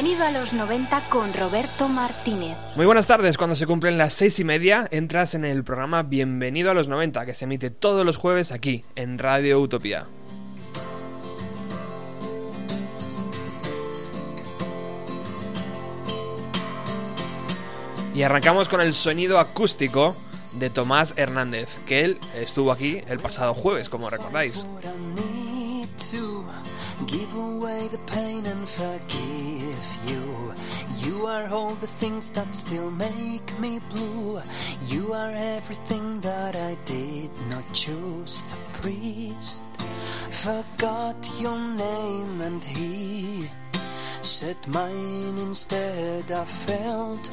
Bienvenido a los 90 con Roberto Martínez. Muy buenas tardes, cuando se cumplen las seis y media entras en el programa Bienvenido a los 90 que se emite todos los jueves aquí en Radio Utopía. Y arrancamos con el sonido acústico de Tomás Hernández, que él estuvo aquí el pasado jueves, como recordáis. Give away the pain and forgive are all the things that still make me blue. You are everything that I did not choose. The priest forgot your name and he said mine instead. I felt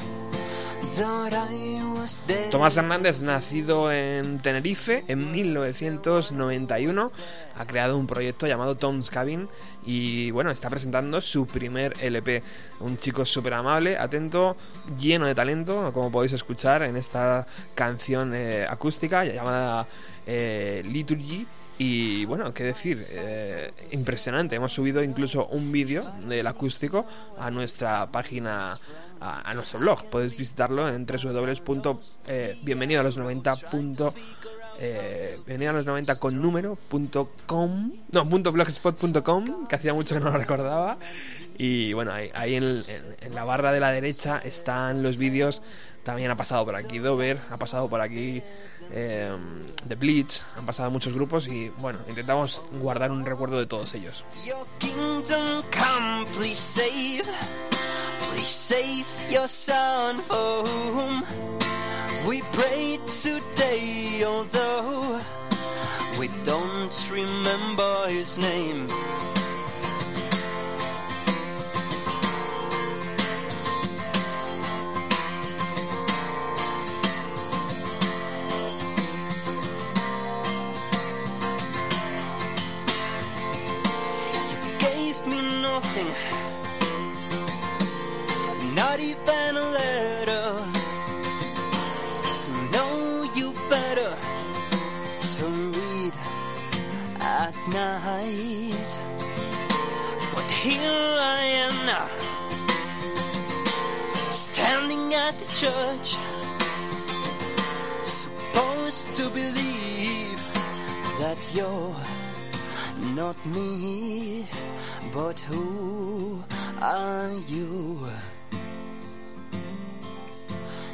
Tomás Hernández, nacido en Tenerife en 1991, ha creado un proyecto llamado Tom's Cabin y bueno, está presentando su primer LP. Un chico súper amable, atento, lleno de talento, como podéis escuchar en esta canción eh, acústica llamada eh, Liturgy. Y bueno, qué decir, eh, impresionante. Hemos subido incluso un vídeo del acústico a nuestra página, a, nuestro blog. Podéis visitarlo en www.bienvenido a los 90. Eh, bienvenido a los 90 con número punto com no punto blogspot.com que hacía mucho que no lo recordaba y bueno ahí, ahí en, en- en la barra de la derecha están los vídeos también ha pasado por aquí Dover ha pasado por aquí eh, The Bleach han pasado muchos grupos y bueno intentamos guardar un recuerdo de todos ellos save, your son home. We pray today, we don't remember his name. Nothing, not even a letter. So know you better to read at night. But here I am now, standing at the church, supposed to believe that you're not me, but who are you?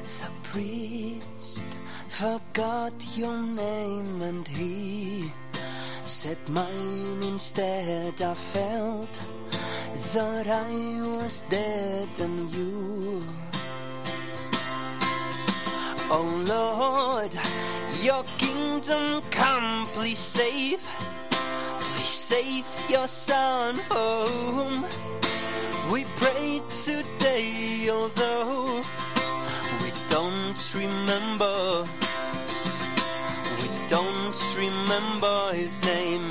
The priest forgot your name and he said mine instead. I felt that I was dead and you. Oh Lord, your kingdom come, please save. Please save your son home. We pray today, although we don't remember. We don't remember his name.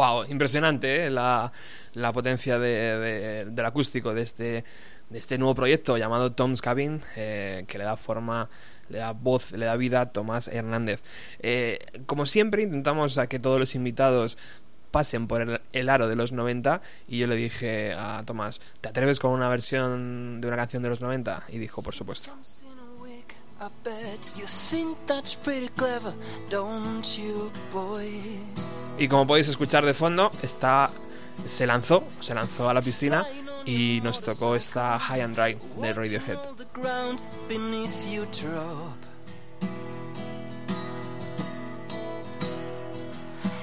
Wow, impresionante ¿eh? la, la potencia de- de- del acústico de este, de este nuevo proyecto llamado Tom's Cabin, eh, que le da forma, le da voz, le da vida a Tomás Hernández. Eh, como siempre, intentamos a que todos los invitados pasen por el, el aro de los 90 y yo le dije a Tomás, ¿te atreves con una versión de una canción de los 90? Y dijo, por supuesto. In a wig, I bet you think that's pretty clever, don't you, boy? Y como podéis escuchar de fondo, está, se lanzó, se lanzó a la piscina y nos tocó esta High and Dry de Radiohead. All the ground beneath you drop.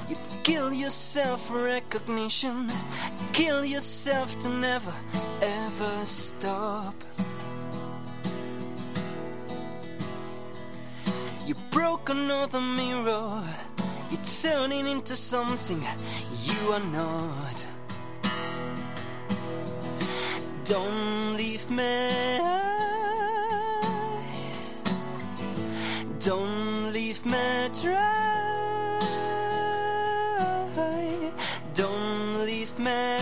You kill yourself for recognition, kill yourself to never ever stop. You broke another mirror, you're turning into something you are not. Don't leave me. Don't leave me dry. Don't leave me.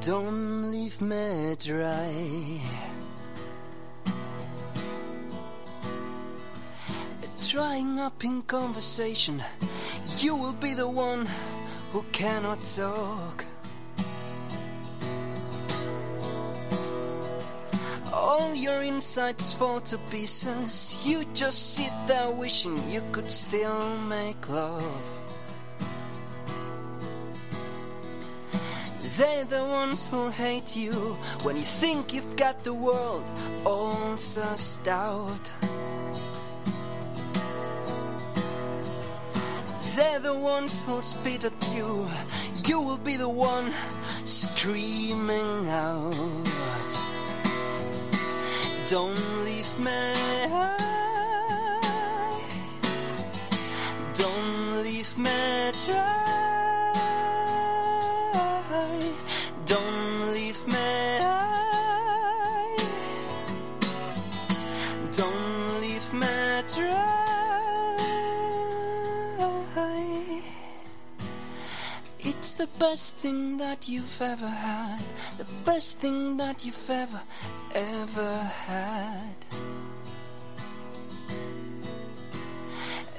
Don't leave me dry. Drying up in conversation, you will be the one who cannot talk. All your insides fall to pieces. You just sit there wishing you could still make love. They're the ones who hate you when you think you've got the world all sussed out. They're the ones who'll spit at you. You will be the one screaming out. Don't leave me. Don't leave me dry. The best thing that you've ever had. The best thing that you've ever, ever had.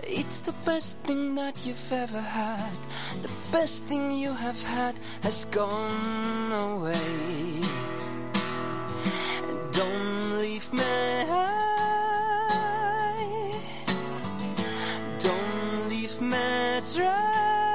It's the best thing that you've ever had. The best thing you have had has gone away. Don't leave me. Don't leave me dry.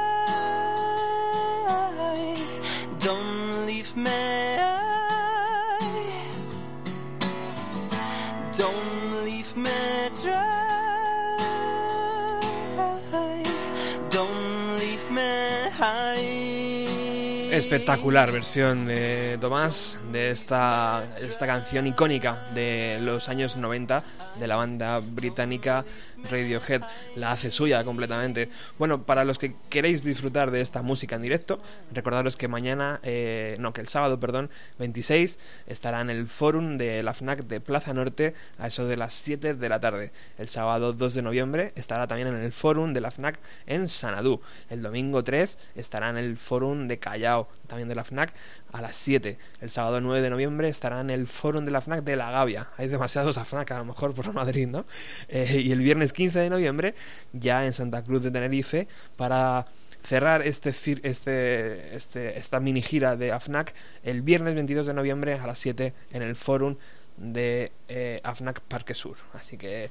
Espectacular versión de Tomás de esta, esta canción icónica de los años 90 de la banda británica Radiohead. La hace suya completamente. Bueno, para los que queréis disfrutar de esta música en directo, recordaros que mañana, eh, no, que el sábado, perdón, 26, estará en el forum de la FNAC de Plaza Norte a eso de las 7 de la tarde. El sábado 2 de noviembre estará también en el forum de la FNAC en Sanadú. El domingo 3 estará en el forum de Callao, también de la FNAC, a las 7. El sábado 9 de noviembre estará en el forum de la FNAC de La Gavia. Hay demasiados a FNAC a lo mejor por Madrid, ¿no? Eh, y el viernes 15 de noviembre ya en Santa Cruz de Tenerife para cerrar este, este, este, esta mini gira de AFNAC el viernes 22 de noviembre a las 7 en el forum de eh, AFNAC Parque Sur. Así que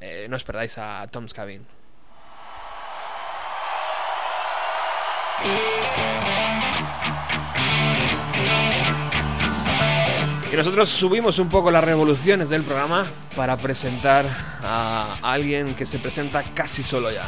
eh, no os perdáis a Tom's Cabin. Y nosotros subimos un poco las revoluciones del programa para presentar a alguien que se presenta casi solo ya.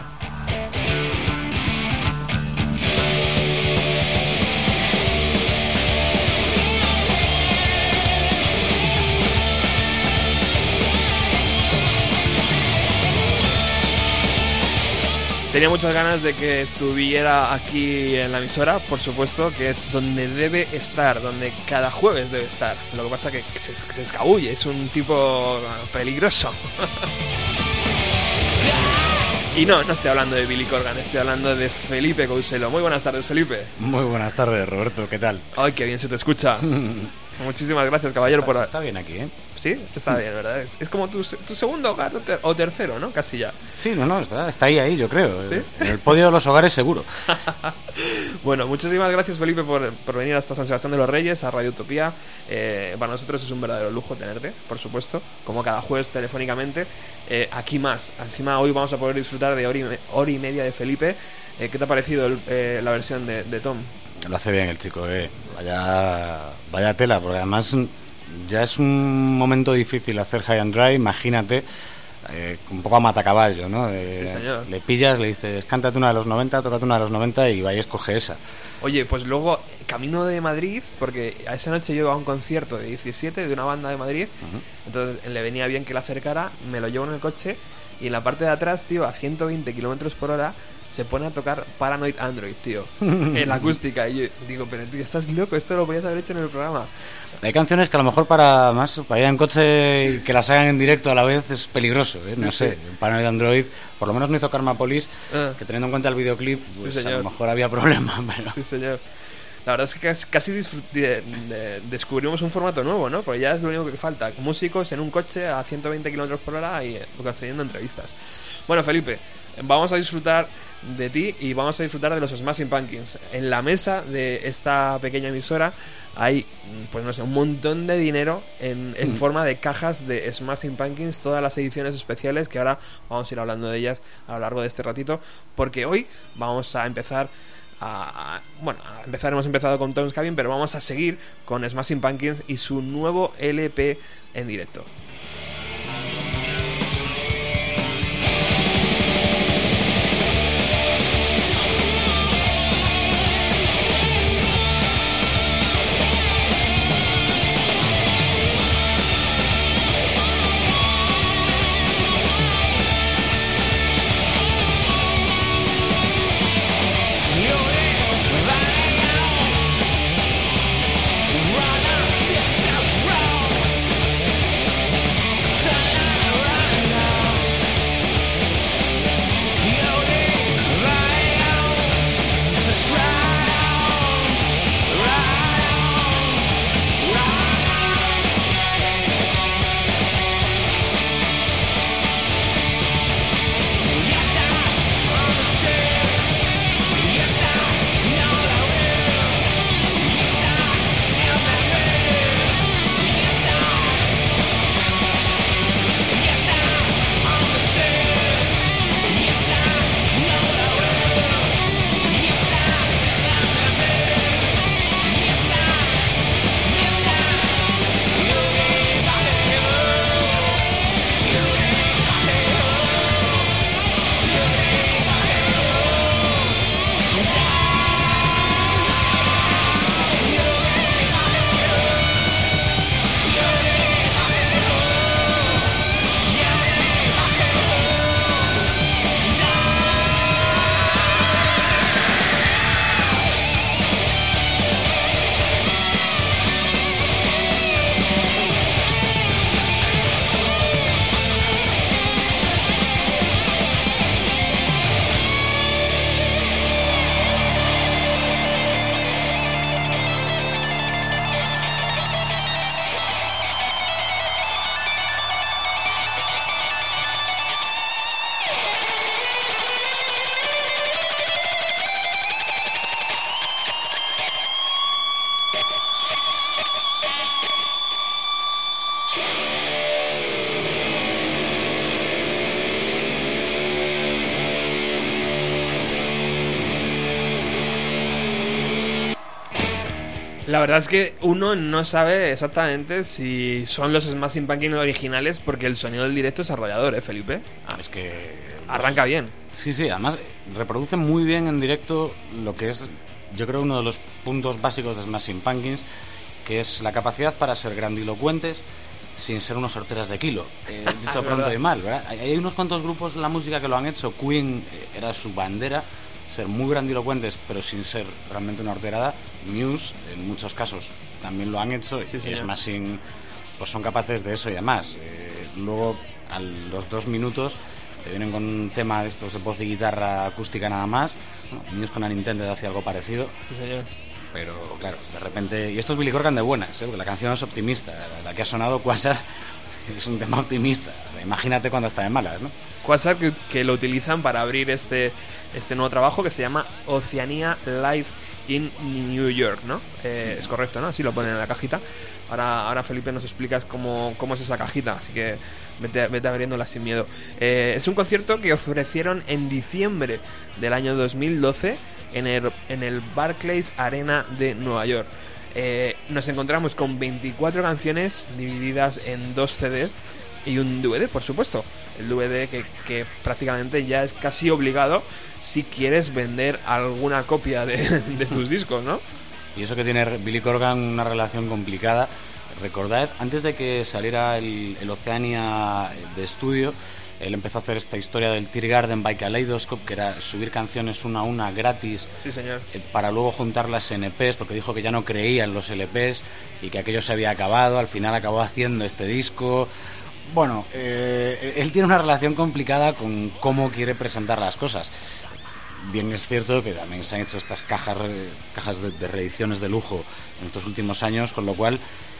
Tenía muchas ganas de que estuviera aquí en la emisora, por supuesto, que es donde debe estar, donde cada jueves debe estar. Lo que pasa que se, se escabulle, es un tipo peligroso. y no, no estoy hablando de Billy Corgan, estoy hablando de Felipe Couselo. Muy buenas tardes, Felipe. Muy buenas tardes, Roberto, ¿qué tal? Ay, qué bien se te escucha. Muchísimas gracias, caballero, está, por... se está bien aquí, ¿eh? Sí, está bien, ¿verdad? Es, es como tu, tu segundo hogar o ter- o tercero, ¿no? Casi ya. Sí, no, no, está, está ahí, ahí, yo creo. ¿Sí? En el podio de los hogares seguro. Bueno, muchísimas gracias Felipe por, por venir hasta San Sebastián de los Reyes, a Radio Utopía. Eh, para nosotros es un verdadero lujo tenerte, por supuesto, como cada jueves telefónicamente. Eh, aquí más, encima hoy vamos a poder disfrutar de hora y, me- hora y media de Felipe. Eh, ¿Qué te ha parecido el- eh, la versión de, de Tom? Lo hace bien el chico, eh. Vaya, vaya tela, porque además ya es un momento difícil hacer high and dry, imagínate. eh, un poco a matacaballo, ¿no? Eh, Sí, señor. Le pillas, le dices, cántate una de los 90, tócate una de los 90 y vaya, escoge esa. Oye, pues luego, camino de Madrid, porque a esa noche yo iba a un concierto de 17 de una banda de Madrid, entonces le venía bien que la acercara, me lo llevo en el coche y en la parte de atrás, tío, a 120 kilómetros por hora, se pone a tocar Paranoid Android, tío, en la acústica. Y yo digo, pero tío, estás loco, esto lo podías haber hecho en el programa. Hay canciones que a lo mejor para más para ir en coche y que las hagan en directo a la vez es peligroso, ¿eh? no Sí, sé. sí. Paranoid Android, por lo menos no hizo Karma Police, Ah. que teniendo en cuenta el videoclip, pues a señor. lo mejor había problema, pero... Sí, señor. La verdad es que casi, de- de- descubrimos un formato nuevo, ¿no? Porque ya es lo único que falta. Músicos en un coche a 120 kilómetros por hora y eh, concediendo entrevistas. Bueno, Felipe, vamos a disfrutar de ti y vamos a disfrutar de los Smashing Pumpkins. En la mesa de esta pequeña emisora hay, mm, pues no sé, un montón de dinero en, en forma de cajas de Smashing Pumpkins, todas las ediciones especiales que ahora vamos a ir hablando de ellas a lo largo de este ratito, porque hoy vamos a empezar a, a- bueno, a empezar hemos empezado con Tom's Cabin, pero vamos a seguir con Smashing Pumpkins y su nuevo LP en directo. Verdad es que uno no sabe exactamente si son los Smashing Pumpkins originales porque el sonido del directo es arrollador, ¿eh, Felipe? Ah, es que... Arranca bien. Sí, sí, además reproduce muy bien en directo lo que es, yo creo, uno de los puntos básicos de Smashing Pumpkins, que es la capacidad para ser grandilocuentes sin ser unos sorteras de kilo. Eh, dicho pronto y mal, ¿verdad? Hay, hay unos cuantos grupos en la música que lo han hecho. Queen eh, era su bandera, ser muy grandilocuentes, pero sin ser realmente una horterada. Muse, en muchos casos, también lo han hecho. Sí, y señor. Smashing, pues son capaces de eso y además. Eh, luego, a los dos minutos te vienen con un tema de estos de voz y guitarra acústica nada más. ¿no? Muse con la Nintendo hace algo parecido. Sí, señor. Pero claro, de repente. Y esto es Billy Corgan de buenas, ¿eh? porque la canción es optimista. La que ha sonado Quasar es un tema optimista. Imagínate cuando está de malas, ¿no? Que, que, lo utilizan para abrir este, este nuevo trabajo que se llama Oceanía Live in New York, ¿no? Eh, es correcto, ¿no? Así lo ponen en la cajita. Ahora, ahora Felipe nos explicas cómo, cómo es esa cajita, así que vete, vete abriéndola sin miedo. Eh, es un concierto que ofrecieron en diciembre del año 2012 en el, en el Barclays Arena de Nueva York. Eh, nos encontramos con 24 canciones divididas en dos CDs y un DVD, por supuesto. El DVD que, que, prácticamente ya es casi obligado si quieres vender alguna copia de, tus discos, ¿no? Y eso que tiene Billy Corgan una relación complicada. Recordad, antes de que saliera el, el Oceania de estudio, él empezó a hacer esta historia del Tear Garden by Kaleidoscope, que era subir canciones una a una gratis sí, señor. para luego juntarlas en EPs, porque dijo que ya no creía en los LPs y que aquello se había acabado. Al final acabó haciendo este disco. Bueno, eh, él tiene una relación complicada con cómo quiere presentar las cosas. Bien es cierto que también se han hecho estas cajas, cajas de, de reediciones de lujo en estos últimos años, con lo cual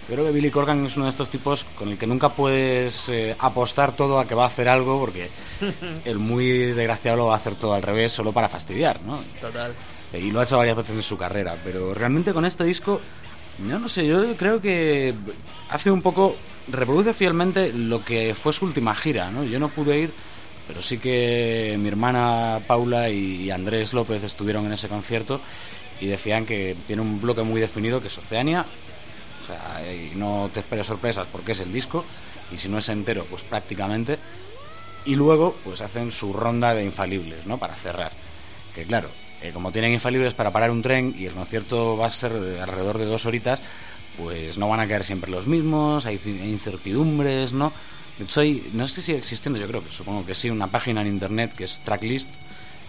yo creo que Billy Corgan es uno de estos tipos con el que nunca puedes eh, apostar todo a que va a hacer algo, porque el muy desgraciado lo va a hacer todo al revés, solo para fastidiar, ¿no? Total. Y lo ha hecho varias veces en su carrera, pero realmente con este disco, yo no sé, yo creo que hace un poco, reproduce fielmente lo que fue su última gira, ¿no? Yo no pude ir, pero sí que mi hermana Paula y Andrés López estuvieron en ese concierto y decían que tiene un bloque muy definido que es Oceania, o sea, no te esperes sorpresas porque es el disco, y si no es entero, pues prácticamente. Y luego, pues hacen su ronda de infalibles, ¿no? Para cerrar. Que claro, eh, como tienen infalibles para parar un tren y el concierto va a ser de alrededor de dos horitas, pues no van a caer siempre los mismos, hay incertidumbres, ¿no? De hecho, hay, no sé si sigue existiendo, yo creo que supongo que sí, una página en internet que es Tracklist,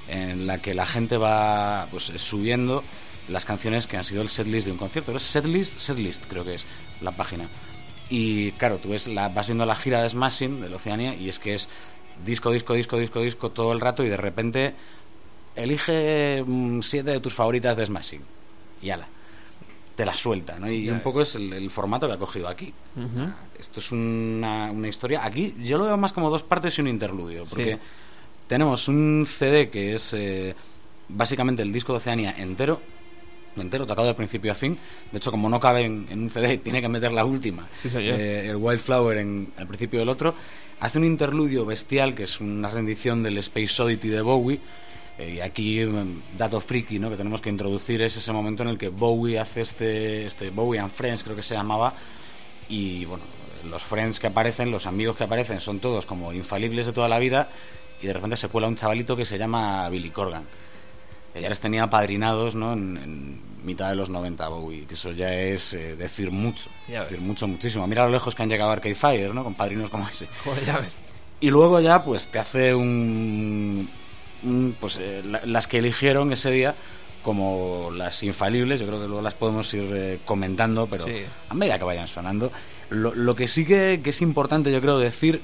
en la que la gente va pues subiendo las canciones que han sido el setlist de un concierto. ¿Es setlist? Setlist creo que es la página. Y claro, tú ves la, vas viendo la gira de Smashing de Oceania y es que es disco, disco, disco, disco, disco todo el rato y de repente elige mm, siete de tus favoritas de Smashing y ala, te la suelta, ¿no? Y un poco es el, el formato que ha cogido aquí. Uh -huh. Esto es una, una, historia. Aquí yo lo veo más como dos partes y un interludio, porque sí. tenemos un CD que es eh, básicamente el disco de Oceania entero, entero, tocado de principio a fin. De hecho, como no cabe en, en un CD, tiene que meter la última, sí, eh, el Wildflower, en, al principio del otro. Hace un interludio bestial, que es una rendición del Space Oddity de Bowie. Eh, y aquí, dato friki ¿no? que tenemos que introducir es ese momento en el que Bowie hace este, este Bowie and Friends, creo que se llamaba. Y bueno, los friends que aparecen, los amigos que aparecen, son todos como infalibles de toda la vida. Y de repente se cuela un chavalito que se llama Billy Corgan ya les tenía padrinados ¿no? en, en, mitad de los 90 Bowie, que eso ya es eh, decir mucho, ya decir ves. mucho, muchísimo. Mira lo lejos que han llegado Arcade Fire, ¿no? Con padrinos como ese. Joder, ya ves. Y luego ya pues te hace un pues eh, la, las que eligieron ese día como las infalibles, yo creo que luego las podemos ir eh, comentando, pero Sí. a medida que vayan sonando. Lo, lo que sí que, que es importante, yo creo, decir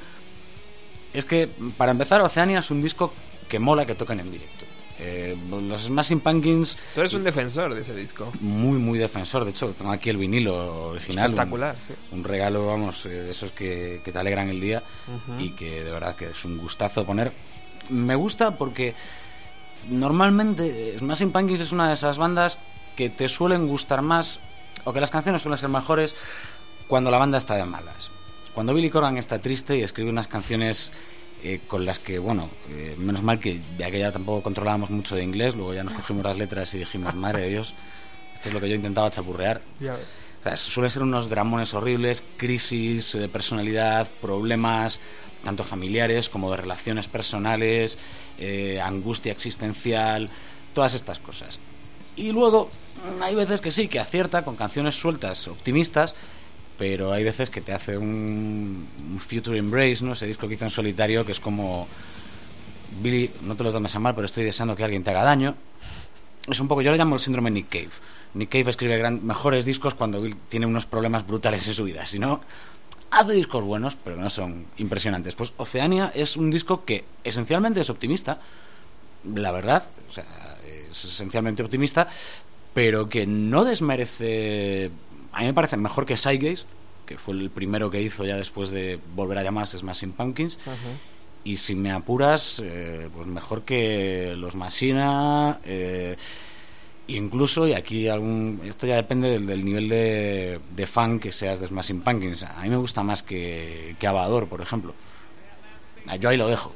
es que, para empezar, Oceania es un disco que mola que toquen en directo. Eh, los Smashing Pumpkins Tú eres un defensor de ese disco. muy muy defensor de hecho tengo aquí el vinilo original Espectacular, un, sí. un regalo vamos eh, de esos que, que te alegran el día y que de verdad que es un gustazo poner me gusta porque normalmente Smashing Pumpkins es una de esas bandas que te suelen gustar más o que las canciones suelen ser mejores cuando la banda está de malas cuando Billy Corgan está triste y escribe unas canciones eh, con las que, bueno, eh, menos mal que ya que ya tampoco controlábamos mucho de inglés, luego ya nos cogimos las letras y dijimos, madre de Dios, esto es lo que yo intentaba chapurrear. O sea, suelen ser unos dramones horribles, crisis de personalidad, problemas tanto familiares como de relaciones personales, eh, angustia existencial, todas estas cosas. Y luego mm, hay veces que sí, que acierta con canciones sueltas, optimistas, pero hay veces que te hace un, Future Embrace, ¿no? Ese disco que hizo en solitario, que es como... Billy, no te lo tomes a mal, pero estoy deseando que alguien te haga daño. Es un poco, yo le llamo el síndrome Nick Cave. Nick Cave escribe gran, mejores discos cuando tiene unos problemas brutales en su vida. Si no, hace discos buenos, pero no son impresionantes. Pues Oceania es un disco que esencialmente es optimista, la verdad, o sea, es esencialmente optimista, pero que no desmerece. A mí me parece mejor que Sidegeist, que fue el primero que hizo ya después de volver a llamarse Smashing Pumpkins. Y si me apuras, eh, pues mejor que los Machina. Eh, incluso, y aquí algún. Esto ya depende del, nivel de, de, fan que seas de Smashing Pumpkins. A mí me gusta más que, que Abador, por ejemplo. Yo ahí lo dejo.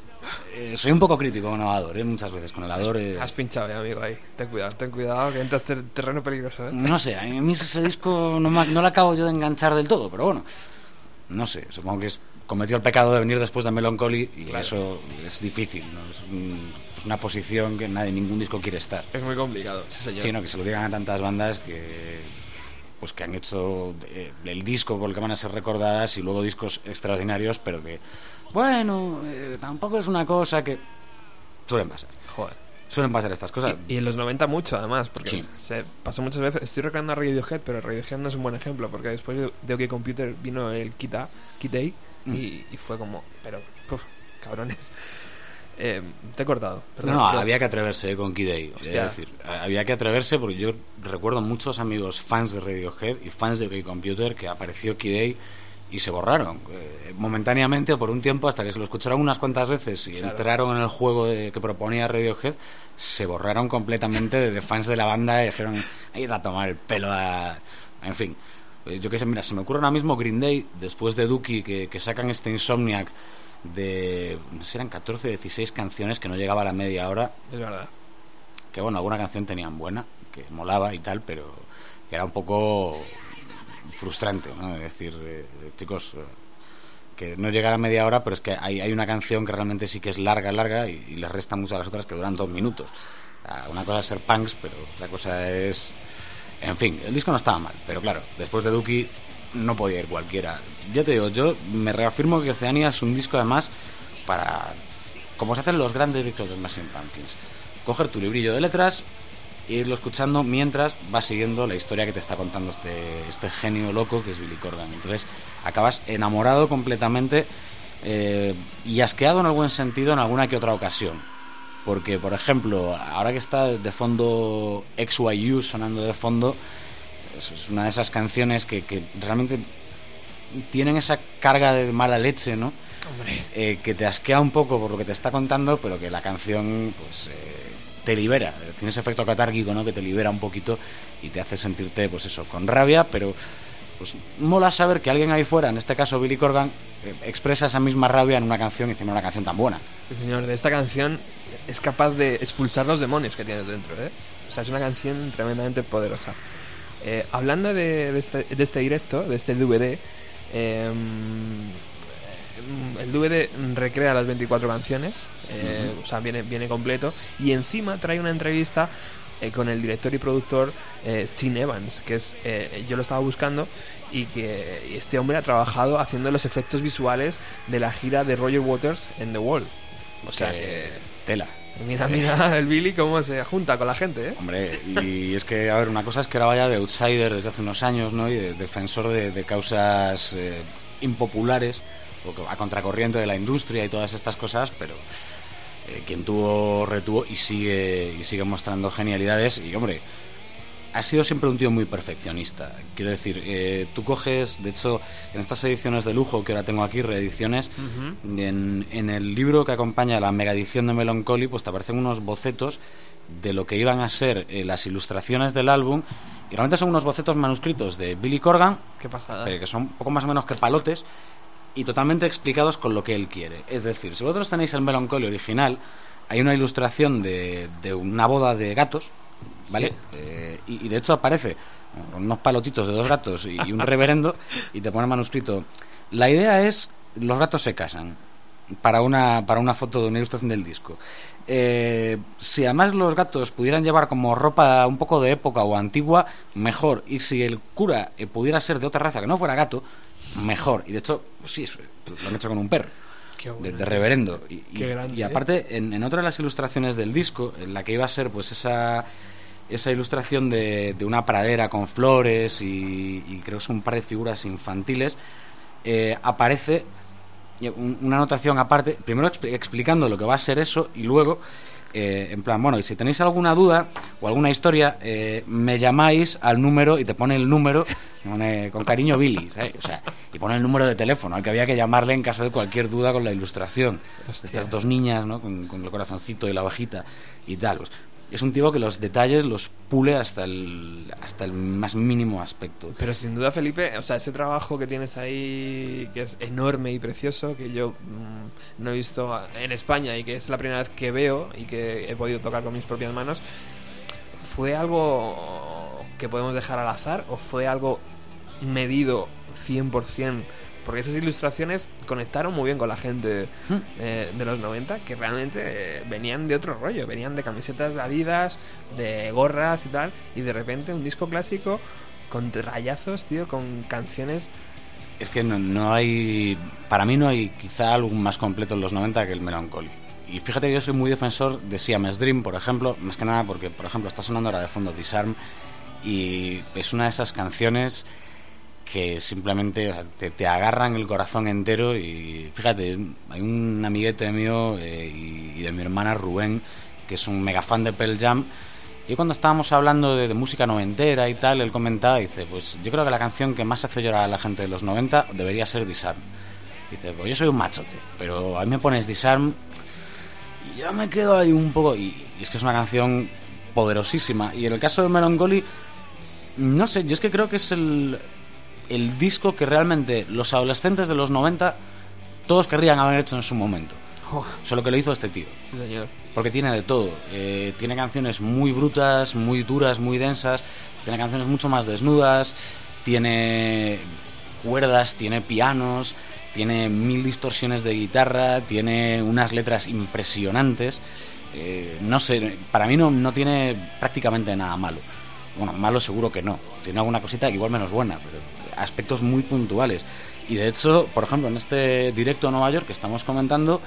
Eh, soy un poco crítico con Avador, ¿eh? muchas veces. Con el Ador. Eh. Has pinchado, amigo, ahí. Ten cuidado, ten cuidado, que entras en terreno peligroso. ¿eh? No sé, a mí ese disco no, no lo acabo yo de enganchar del todo, pero bueno. No sé, supongo que es, cometió el pecado de venir después de Melancholy y eso es difícil. ¿no? Es, una posición que nadie, ningún disco quiere estar. Es muy complicado, sí, señor. Sí, no, que se lo digan a tantas bandas que pues que han hecho el disco por el que van a ser recordadas y luego discos extraordinarios, pero que bueno, eh, tampoco es una cosa que suelen pasar. Joder. Suelen pasar estas cosas. Y, en los 90 mucho, además, porque se pasó muchas veces. Estoy recordando a Radiohead, pero Radiohead no es un buen ejemplo, porque después de OK Computer vino el Kita, Kitei, mm. y, fue como, pero, cabrones. Eh, te he cortado. Perdón, no, había que atreverse con Kid Es decir, había que atreverse porque yo recuerdo muchos amigos fans de Radiohead y fans de OK Computer que apareció Kid y se borraron eh, momentáneamente por un tiempo hasta que se lo escucharon unas cuantas veces y entraron en el juego que proponía Radiohead se borraron completamente de, fans de la banda y dijeron ahí a tomar el pelo a... en fin. Eh, yo qué sé mira se me ocurre ahora mismo Green Day después de Dookie que, sacan este Insomniac de no sé eran 14 16 canciones que no llegaba a la media hora es verdad que bueno alguna canción tenían buena que molaba y tal pero que era un poco frustrante, ¿no? Es decir, eh, chicos, eh, que no llegara a media hora, pero es que hay, hay una canción que realmente sí que es larga, larga y, y le resta mucho a las otras que duran dos minutos. una cosa es ser punks, pero otra cosa es... En fin, el disco no estaba mal, pero claro, después de Dookie no podía ir cualquiera. Ya te digo, yo me reafirmo que Oceania es un disco además para... Como se hacen los grandes discos de Smashing Pumpkins. Coger tu librillo de letras, e irlo escuchando mientras vas siguiendo la historia que te está contando este, este genio loco que es Billy Corgan. Entonces acabas enamorado completamente eh, y asqueado en algún sentido en alguna que otra ocasión. Porque, por ejemplo, ahora que está de fondo XYU sonando de fondo, es una de esas canciones que, que realmente tienen esa carga de mala leche, ¿no? Eh, que te asquea un poco por lo que te está contando, pero que la canción, pues, eh, te libera, tiene ese efecto catárquico, ¿no? Que te libera un poquito y te hace sentirte, pues eso, con rabia, pero pues mola saber que alguien ahí fuera, en este caso Billy Corgan, eh, expresa esa misma rabia en una canción y encima una canción tan buena. Sí, señor, de esta canción es capaz de expulsar los demonios que tienes dentro, ¿eh? O sea, es una canción tremendamente poderosa. Eh, hablando de, este, de, este, directo, de este DVD, eh, el DVD recrea las 24 canciones, eh, o sea, viene, viene completo, y encima trae una entrevista eh, con el director y productor eh, Sin Evans, que es, eh, yo lo estaba buscando, y que este hombre ha trabajado haciendo los efectos visuales de la gira de Roger Waters en The Wall. O sea que... Tela. Mira, mira el Billy cómo se junta con la gente, ¿eh? Hombre, y es que, a ver, una cosa es que era vaya de outsider desde hace unos años, ¿no? Y de defensor de, causas impopulares a contracorriente de la industria y todas estas cosas, pero eh, quien tuvo, retuvo y sigue, y sigue mostrando genialidades. Y hombre, ha sido siempre un tío muy perfeccionista. Quiero decir, eh, tú coges, de hecho, en estas ediciones de lujo que ahora tengo aquí, reediciones, en, en, el libro que acompaña la mega edición de Melancholy, pues te aparecen unos bocetos de lo que iban a ser eh, las ilustraciones del álbum. Y realmente son unos bocetos manuscritos de Billy Corgan, Qué pasada. que son poco más o menos que palotes, y totalmente explicados con lo que él quiere. Es decir, si vosotros tenéis el Melancholy original, hay una ilustración de, de una boda de gatos, ¿vale? Eh, y, de hecho aparece unos palotitos de dos gatos y, un reverendo y te pone manuscrito. La idea es, los gatos se casan para una, para una foto de una ilustración del disco. Eh, si además los gatos pudieran llevar como ropa un poco de época o antigua, mejor. Y si el cura eh, pudiera ser de otra raza que no fuera gato, mejor. Y de hecho, pues sí, lo han hecho con un perro. De, reverendo. Y, y, ¿eh? aparte, en, otra de las ilustraciones del disco, en la que iba a ser pues esa, esa ilustración de, de una pradera con flores y, creo que son un par de figuras infantiles, eh, aparece una anotación aparte, primero explicando lo que va a ser eso y luego eh, en plan, bueno, y si tenéis alguna duda o alguna historia, eh, me llamáis al número y te pone el número, pone con cariño Billy, ¿sabes? O sea, y pone el número de teléfono al que había que llamarle en caso de cualquier duda con la ilustración. Estas dos niñas, ¿no? Con, con el corazoncito y la bajita y tal. Pues, es un tipo que los detalles los pule hasta el, hasta el más mínimo aspecto. Pero sin duda, Felipe, o sea, ese trabajo que tienes ahí, que es enorme y precioso, que yo mm, no he visto en España y que es la primera vez que veo y que he podido tocar con mis propias manos, ¿fue algo que podemos dejar al azar o fue algo medido 100%? Porque esas ilustraciones conectaron muy bien con la gente Hmm. eh, de los 90, que realmente eh, venían de otro rollo, venían de camisetas de Adidas, de gorras y tal, y de repente un disco clásico con rayazos, tío, con canciones... Es que no, no hay. Para mí no hay quizá algo más completo en los 90 que el Melancholy. Y fíjate que yo soy muy defensor de Siamese Dream, por ejemplo, más que nada porque, por ejemplo, está sonando ahora de fondo Disarm y es una de esas canciones que simplemente te, agarran el corazón entero y fíjate, hay un amiguete mío eh, y, de mi hermana Rubén, que es un mega fan de Pearl Jam, y cuando estábamos hablando de, música noventera y tal, él comentaba, dice, pues yo creo que la canción que más hace llorar a la gente de los 90 debería ser Disarm. Dice, pues yo soy un machote, pero a mí me pones Disarm y ya me quedo ahí un poco... Y, es que es una canción poderosísima. Y en el caso de Melancholy, no sé, yo es que creo que es el, el disco que realmente los adolescentes de los 90 todos querrían haber hecho en su momento. Oh, Solo que lo hizo este tío. sí, señor. Porque tiene de todo. Eh, tiene canciones muy brutas, muy duras, muy densas. Tiene canciones mucho más desnudas. Tiene cuerdas, tiene pianos. Tiene mil distorsiones de guitarra. Tiene unas letras impresionantes. Eh, no sé, para mí no, no tiene prácticamente nada malo. Bueno, malo seguro que no. Tiene alguna cosita igual menos buena, pero aspectos muy puntuales. Y de hecho, por ejemplo, en este directo a Nueva York que estamos comentando,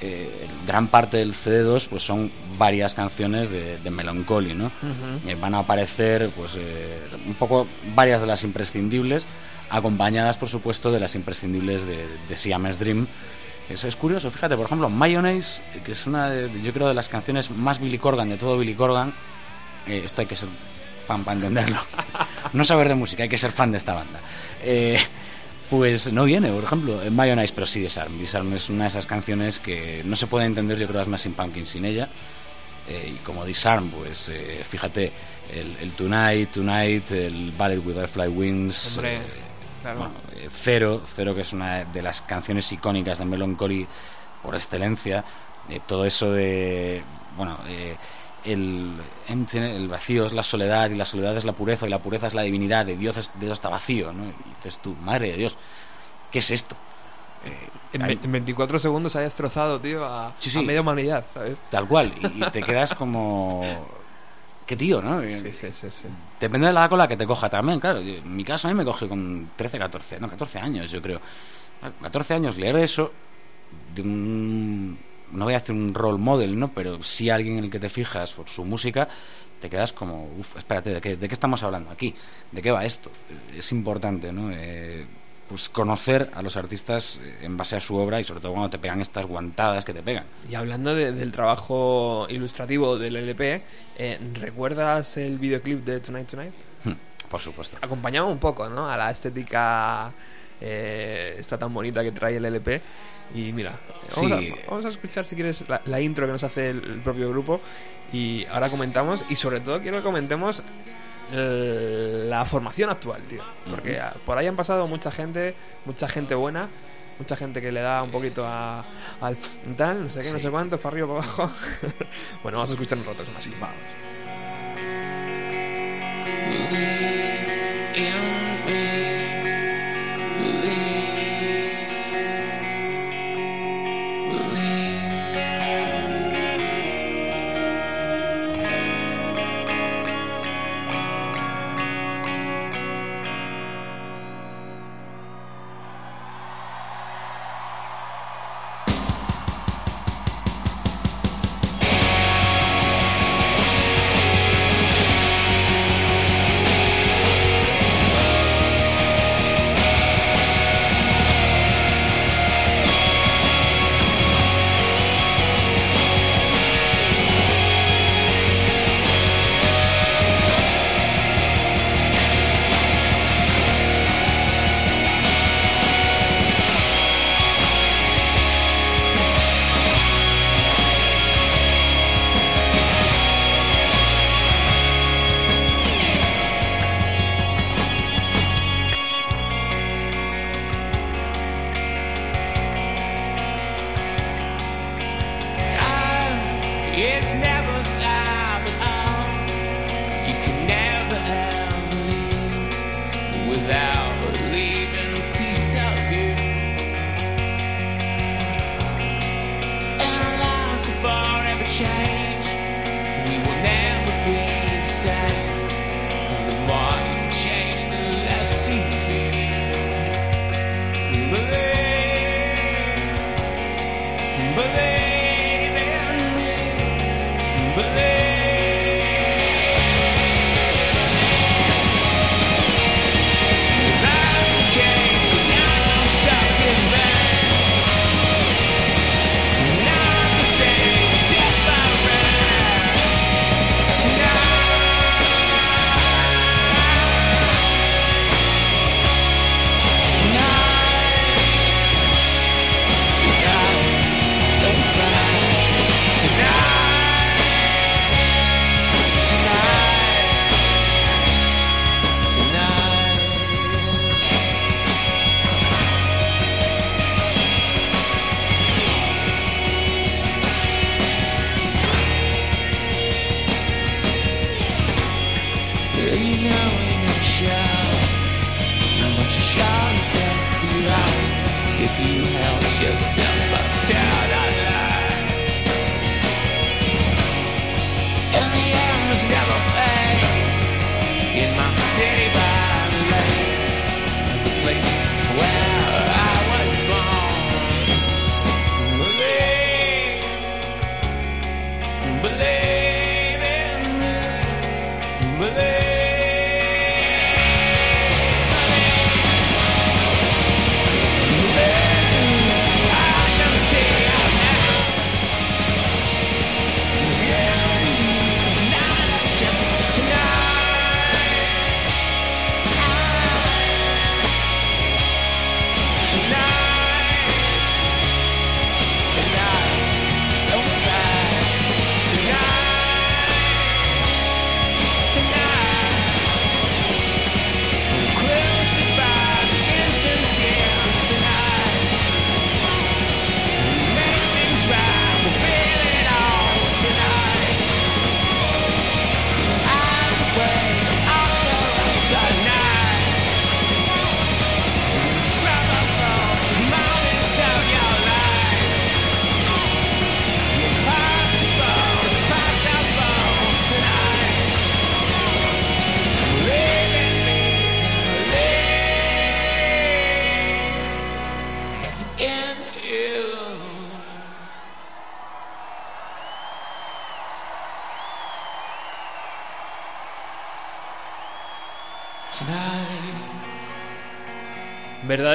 eh, gran parte del CD2 pues son varias canciones de, de Melancholy, ¿no? Eh, van a aparecer pues eh, un poco varias de las imprescindibles, acompañadas por supuesto de las imprescindibles de, de Siamese Dream. Eso es curioso, fíjate, por ejemplo, Mayonnaise, que es una de, yo creo de las canciones más Billy Corgan de todo Billy Corgan. eh, esto hay que ser fan para entenderlo. no saber de música, hay que ser fan de esta banda. Eh, pues no viene, por ejemplo, en Mayonnaise, pero sí Disarm. Disarm es una de esas canciones que no se puede entender, yo creo, las Smashing Pumpkins sin ella. Eh, y como Disarm, pues eh, fíjate, el, el Tonight, Tonight, el Ballet with Fly Wings. Hombre, eh, claro. bueno, eh, Cero, Cero, que es una de las canciones icónicas de Melancholy por excelencia. Eh, todo eso de. Bueno, eh, el, empty- el vacío es la soledad y la soledad es la pureza y la pureza es la divinidad. De Dios, es- Dios está vacío, ¿no? Y dices tú, madre de Dios, ¿qué es esto? Eh, En, hay- ve- en 24 segundos ha destrozado, tío, a, Sí, sí. a media humanidad, ¿sabes? tal cual, y, y te quedas como. ¿Qué tío, no? Sí, sí, sí, sí. Depende de la cola que te coja también, claro. En mi caso a mí me coge con 13, 14, no, 14 años, yo creo. A 14 años leer eso de un... No voy a hacer un role model, ¿no? Pero sí alguien en el que te fijas por su música, te quedas como, uff, espérate, ¿de qué, ¿de qué estamos hablando aquí? ¿De qué va esto? Es importante, ¿no? Eh, pues conocer a los artistas eh, en base a su obra y sobre todo cuando te pegan estas guantadas que te pegan. Y hablando de- del trabajo ilustrativo del LP, eh, ¿recuerdas el videoclip de Tonight Tonight? Por supuesto. Acompañaba un poco, ¿no? A la estética eh, esta tan bonita que trae el LP. Y mira, vamos, Sí. a, vamos a escuchar si quieres la, la intro que nos hace el, el propio grupo. Y ahora comentamos, y sobre todo quiero que comentemos eh, la formación actual, tío. Porque ah, por ahí han pasado mucha gente, mucha gente buena. Mucha gente que le da un poquito a, al tal, no sé qué, no Sí. sé cuánto, para arriba, para abajo. bueno, vamos a escuchar nosotros más. Vamos.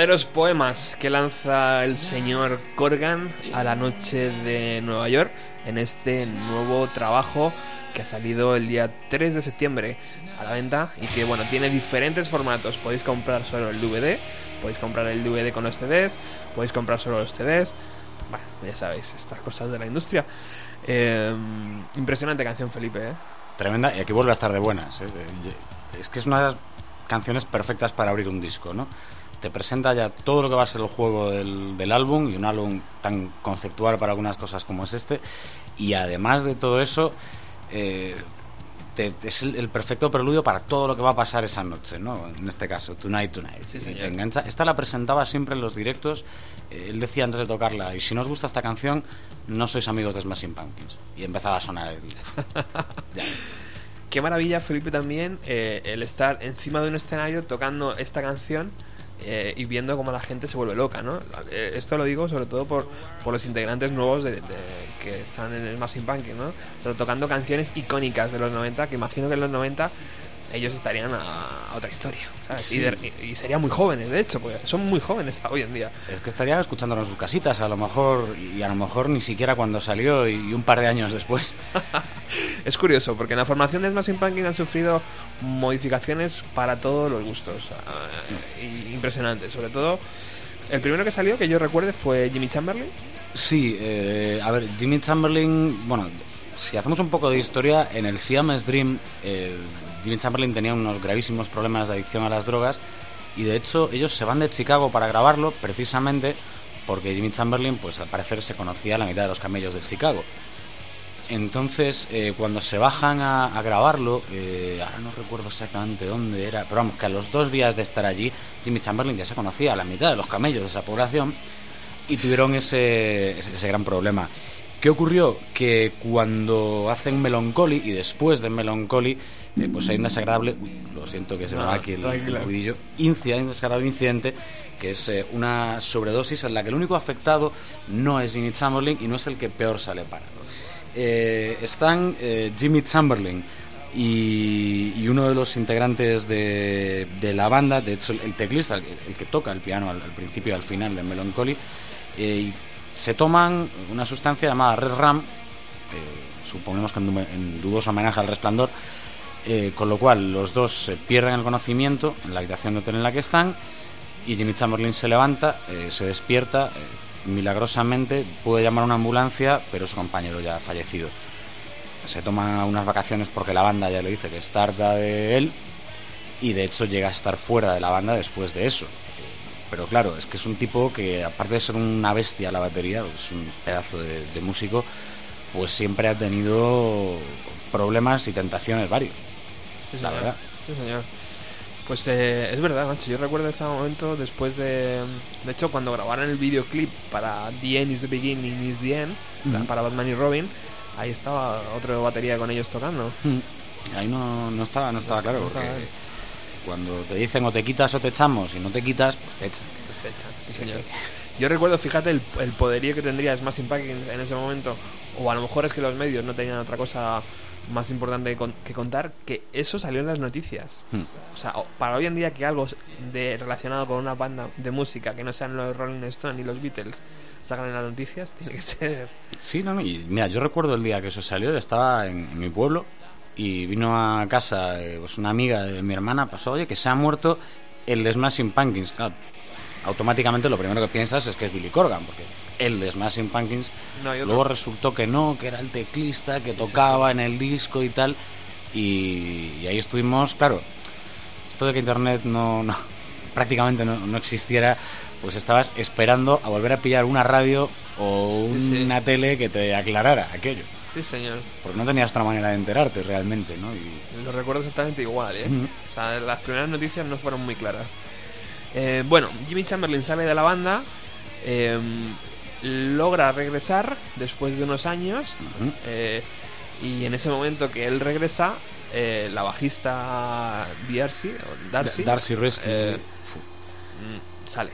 Verdaderos poemas que lanza el señor Corgan a la noche de Nueva York en este nuevo trabajo que ha salido el día 3 de septiembre a la venta y que bueno, tiene diferentes formatos. Podéis comprar solo el DVD, podéis comprar el DVD con los CDs, podéis comprar solo los CDs. Bueno, ya sabéis, estas cosas de la industria. Eh, impresionante canción, Felipe, ¿eh? Tremenda, y aquí vuelve a estar de buenas. ¿eh? Es que es una de las canciones perfectas para abrir un disco, ¿no? Te presenta ya todo lo que va a ser el juego del, del álbum, y un álbum tan conceptual para algunas cosas como es este, y además de todo eso, eh, te- es el, el perfecto preludio para todo lo que va a pasar esa noche, ¿no? En este caso, Tonight Tonight. Sí, señor. te engancha. Esta la presentaba siempre en los directos. eh, él decía antes de tocarla, y si no os gusta esta canción, no sois amigos de Smashing Pumpkins. Y empezaba a sonar el... Ya. Qué maravilla, Felipe, también eh, el estar encima de un escenario tocando esta canción eh, y viendo cómo la gente se vuelve loca, ¿no? Eh, esto lo digo sobre todo por, por los integrantes nuevos de, de- que están en el Massive Punk, ¿no? O sea, tocando canciones icónicas de los 90, que imagino que en los 90 ellos estarían a, otra historia, ¿sabes? Sí. Y, de- y- serían muy jóvenes, de hecho, porque son muy jóvenes hoy en día. Es que estarían escuchándolo en sus casitas, a lo mejor, y a lo mejor ni siquiera cuando salió y un par de años después. Es curioso, porque en la formación de Smashing Pumpkins han sufrido modificaciones para todos los gustos. impresionantes. Sobre todo, el primero que salió, que yo recuerde, fue Jimmy Chamberlain. Sí, eh, a ver, Jimmy Chamberlain, bueno, si hacemos un poco de historia, en el Siamese Dream, eh, Jimmy Chamberlain tenía unos gravísimos problemas de adicción a las drogas y de hecho ellos se van de Chicago para grabarlo precisamente porque Jimmy Chamberlain, pues al parecer se conocía a la mitad de los camellos de Chicago. Entonces, eh, cuando se bajan a, grabarlo, eh, ahora no recuerdo exactamente dónde era, pero vamos, que a los dos días de estar allí, Jimmy Chamberlain ya se conocía a la mitad de los camellos de esa población y tuvieron ese, ese gran problema. ¿Qué ocurrió? Que cuando hacen Melancholy y después de Melancholy, eh, pues hay un desagradable, uy, lo siento que se me va aquí el, ruidillo, hay un desagradable incidente que es eh, una sobredosis en la que el único afectado no es Jimmy Chamberlain y no es el que peor sale parado. Eh, están eh, Jimmy Chamberlain y, y uno de los integrantes de, de la banda, de hecho el, el teclista, el, el que toca el piano al, al principio y al final de Melancholy, eh, se toman una sustancia llamada Red Ram, eh, suponemos que en, du- en dudoso homenaje al resplandor, eh, con lo cual los dos pierden el conocimiento en la habitación de hotel en la que están y Jimmy Chamberlain se levanta, eh, se despierta, milagrosamente puede llamar a una ambulancia, pero su compañero ya ha fallecido. Se toma unas vacaciones porque la banda ya le dice que está harta de él y de hecho llega a estar fuera de la banda después de eso. Pero claro, es que es un tipo que aparte de ser una bestia a la batería, es un pedazo de, de músico, pues siempre ha tenido problemas y tentaciones varios. Sí, La verdad. Sí, señor. Pues eh, es verdad, macho. Yo recuerdo ese momento después de. De hecho, cuando grabaron el videoclip para The End is the Beginning is the End, para Batman y Robin, ahí estaba otro batería con ellos tocando. Ahí no, no estaba, no estaba claro, no porque estaba. Cuando te dicen o te quitas o te echamos y no te quitas, pues te echan. Pues te echan, sí, señor. Yo recuerdo, fíjate, el, el poderío que tendría Smashing Pumpkins en ese momento, o a lo mejor es que los medios no tenían otra cosa más importante que, con- que contar, que eso salió en las noticias. Hmm. O sea, para hoy en día que algo de, relacionado con una banda de música que no sean los Rolling Stones ni los Beatles salgan en las noticias, tiene que ser... Sí, no, no, y mira, yo recuerdo el día que eso salió, estaba en, en mi pueblo y vino a casa eh, pues una amiga de mi hermana, pasó, oye, que se ha muerto el de Smashing Pumpkins. Claro, automáticamente lo primero que piensas es que es Billy Corgan, porque el de Smashing Pumpkins No, luego resultó que no, que era el teclista, que Sí, sí, tocaba en el disco y tal. Y, y ahí estuvimos, claro, esto de que internet no, no prácticamente no, no existiera, pues estabas esperando a volver a pillar una radio o Sí, sí. una tele que te aclarara aquello. Sí, señor. Porque no tenías otra manera de enterarte realmente, ¿no? Y, Lo recuerdo exactamente igual, ¿eh? O sea, las primeras noticias no fueron muy claras. Eh, bueno, Jimmy Chamberlain sale de la banda, eh, logra regresar después de unos años, eh, y en ese momento que él regresa, eh, la bajista Darcy, Darcy, Darcy Rescue. eh, mm, sale.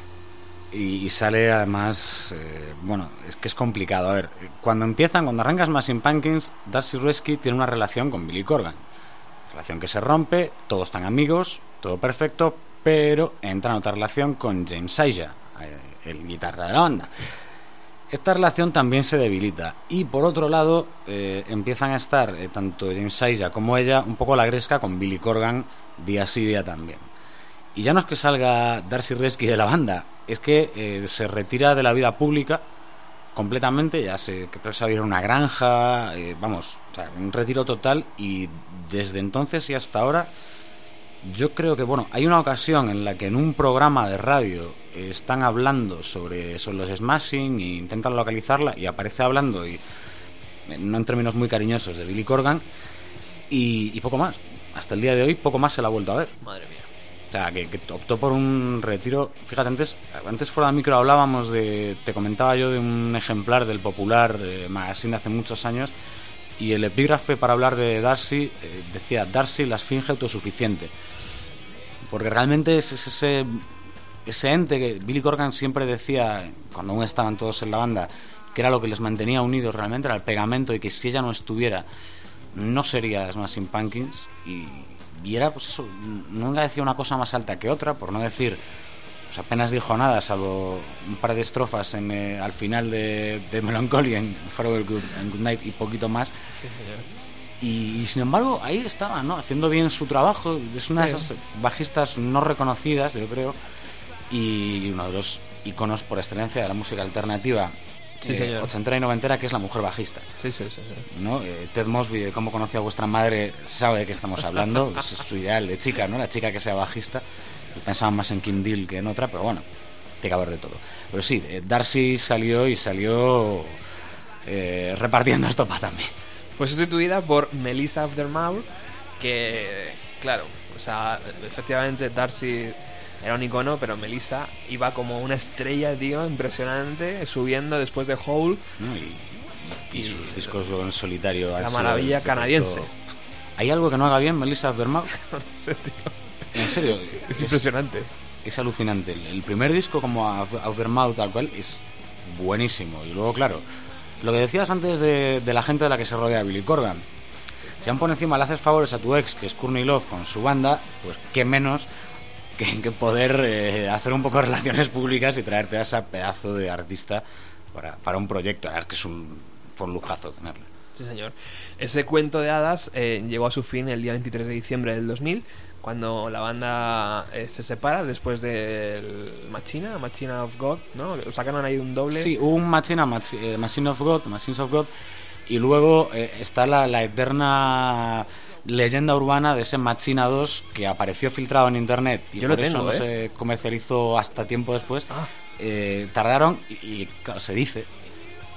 Y, sale además, eh, bueno, es que es complicado. A ver, cuando empiezan, cuando arrancas Smashing Pumpkins, Darcy Rescue tiene una relación con Billy Corgan. Relación que se rompe, todos están amigos, todo perfecto, pero entra en otra relación con James Aya, eh, el guitarra de la banda. Esta relación también se debilita y por otro lado eh, empiezan a estar tanto James Aya como ella un poco la gresca con Billy Corgan día sí día también. Y ya no es que salga Darcy Resky de la banda, es que eh, se retira de la vida pública completamente, ya se que se va a ir a una granja, eh, vamos, un retiro total y desde entonces y hasta ahora yo creo que, bueno, hay una ocasión en la que en un programa de radio eh, están hablando sobre, sobre los Smashing e intentan localizarla y aparece hablando, y no en términos muy cariñosos, de Billy Corgan y, y poco más. Hasta el día de hoy poco más se la ha vuelto a ver. Madre mía. Que, optó por un retiro. Fíjate, antes, antes fuera del micro hablábamos de. Te comentaba yo de un ejemplar del popular eh, magazine de hace muchos años. Y el epígrafe para hablar de Darcy eh, decía: Darcy, la esfinge autosuficiente. Porque realmente es, es ese, ese ente que Billy Corgan siempre decía, cuando aún estaban todos en la banda, que era lo que les mantenía unidos realmente, era el pegamento y que si ella no estuviera, no sería Smashing Pumpkins. Y, y era, pues eso, nunca decía una cosa más alta que otra, por no decir, pues apenas dijo nada, salvo un par de estrofas en, eh, al final de, de Melancholy en Farewell Good, and Good Night y poquito más. Sí. Y, y sin embargo, ahí estaba, ¿no? Haciendo bien su trabajo. Es una Sí. de esas bajistas no reconocidas, yo creo. Y uno de los iconos por excelencia de la música alternativa. Sí, eh, señor. ochentera y noventera, que es la mujer bajista. Sí, sí, sí. sí. ¿no? Eh, Ted Mosby, cómo conoció a vuestra madre, sabe de qué estamos hablando. es su ideal de chica, ¿no? La chica que sea bajista. Pensaban más en Kim Deal que en otra, pero bueno, tiene que haber de todo. Pero sí, eh, Darcy salió y salió eh, repartiendo estopa también. fue sustituida por Melissa Aftermath, que, claro, o sea, efectivamente Darcy era un icono, pero Melissa iba como una estrella, tío, impresionante, subiendo después de Hole. ¿no? Y, y- y sus discos en solitario. La maravilla canadiense. ¿Hay algo que no haga bien Melissa Aftermath? No sé, tío. En serio. Es impresionante. es alucinante. El, primer disco, como Aftermath, tal cual, es buenísimo. Y luego, claro, lo que decías antes de, de la gente de la que se rodea Billy Corgan. Si aún por encima le haces favores a tu ex, que es Courtney Love, con su banda, pues qué menos que, que poder eh, hacer un poco de relaciones públicas y traerte a ese pedazo de artista para, para un proyecto. La verdad es que es un, fue un lujazo tenerlo. Sí, señor. Ese cuento de hadas eh, llegó a su fin el día 23 de diciembre del 2000, cuando la banda eh, se separa después del Machina, Machina of God, ¿no? Sacaron ahí un doble. Sí, un Machina, Mach- eh, Machine of God, Machines of God, y luego eh, está la, la eterna leyenda urbana de ese Machina 2 que apareció filtrado en internet y Yo lo por eso tengo, no ¿eh? se comercializó hasta tiempo después. Ah. Eh, tardaron y, y, claro, se dice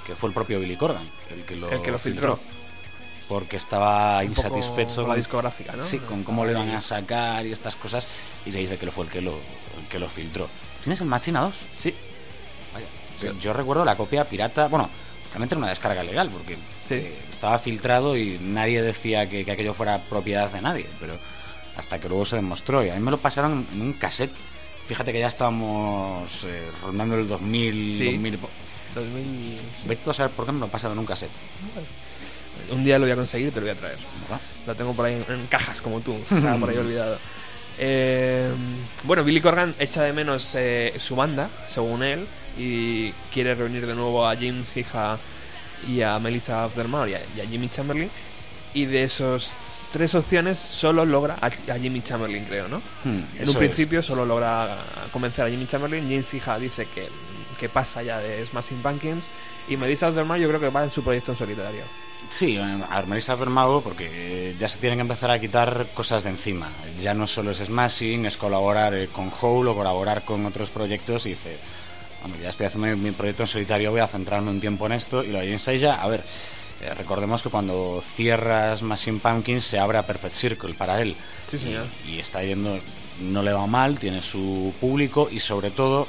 que fue el propio Billy Corgan el que lo, El que lo filtró. Porque estaba Un insatisfecho con la discográfica, ¿no? Sí, con cómo lo iban a sacar y estas cosas. Y se dice que lo fue el que lo, el que lo filtró. ¿Tienes el Machina 2? Sí, Vaya. Yo, yo recuerdo la copia pirata, bueno, realmente era una descarga legal, porque Sí. eh, estaba filtrado y nadie decía que, que aquello fuera propiedad de nadie, pero hasta que luego se demostró. Y a mí me lo pasaron en un cassette. Fíjate que ya estábamos eh, rondando el 2000, Sí. 2000 y po- 2000. sí. Vete tú a saber por qué me lo pasaron en un cassette. Un día lo voy a conseguir y te lo voy a traer. ¿verdad? Lo tengo por ahí en, en cajas como tú, estaba por ahí olvidado. Eh, bueno, Billy Corgan echa de menos eh, su banda, según él, y quiere reunir de nuevo a James Hija y a Melissa Aftermath y a, y a Jimmy Chamberlain. Y de esos tres opciones solo logra a, a Jimmy Chamberlain, creo, ¿no? Hmm, En un es. principio solo logra convencer a Jimmy Chamberlain. James Hija dice que, que pasa ya de Smashing Pumpkins. Y Melissa Aftermath yo creo que va en su proyecto en solitario. Sí, a Melissa Vermago, porque ya se tienen que empezar a quitar cosas de encima. Ya no solo es Smashing, es colaborar eh, con Hole o colaborar con otros proyectos y dice, bueno, ya estoy haciendo mi, proyecto en solitario, voy a centrarme un tiempo en esto. Y lo de James ya, a ver, eh, recordemos que cuando cierras Smashing Pumpkins se abre a Perfect Circle para él. Sí, señor. Y, y está yendo, no le va mal, tiene su público y sobre todo,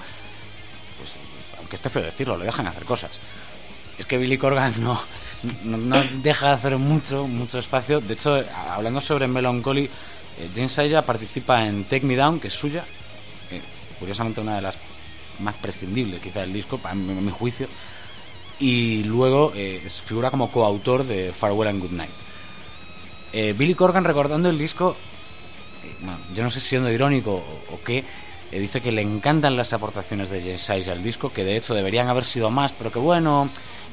pues, aunque esté feo decirlo, le dejan hacer cosas. Es que Billy Corgan no, no, no deja de hacer mucho, mucho espacio. De hecho, hablando sobre Melancholy, eh, James participa en Take Me Down, que es suya. eh, curiosamente, una de las más prescindibles, quizá, del disco, a mi, juicio. Y luego eh, figura como coautor de Farewell and Good Night. Eh, Billy Corgan, recordando el disco, eh, yo no sé si siendo irónico o, qué, dice que le encantan las aportaciones de James Aya al disco, que de hecho deberían haber sido más, pero que bueno,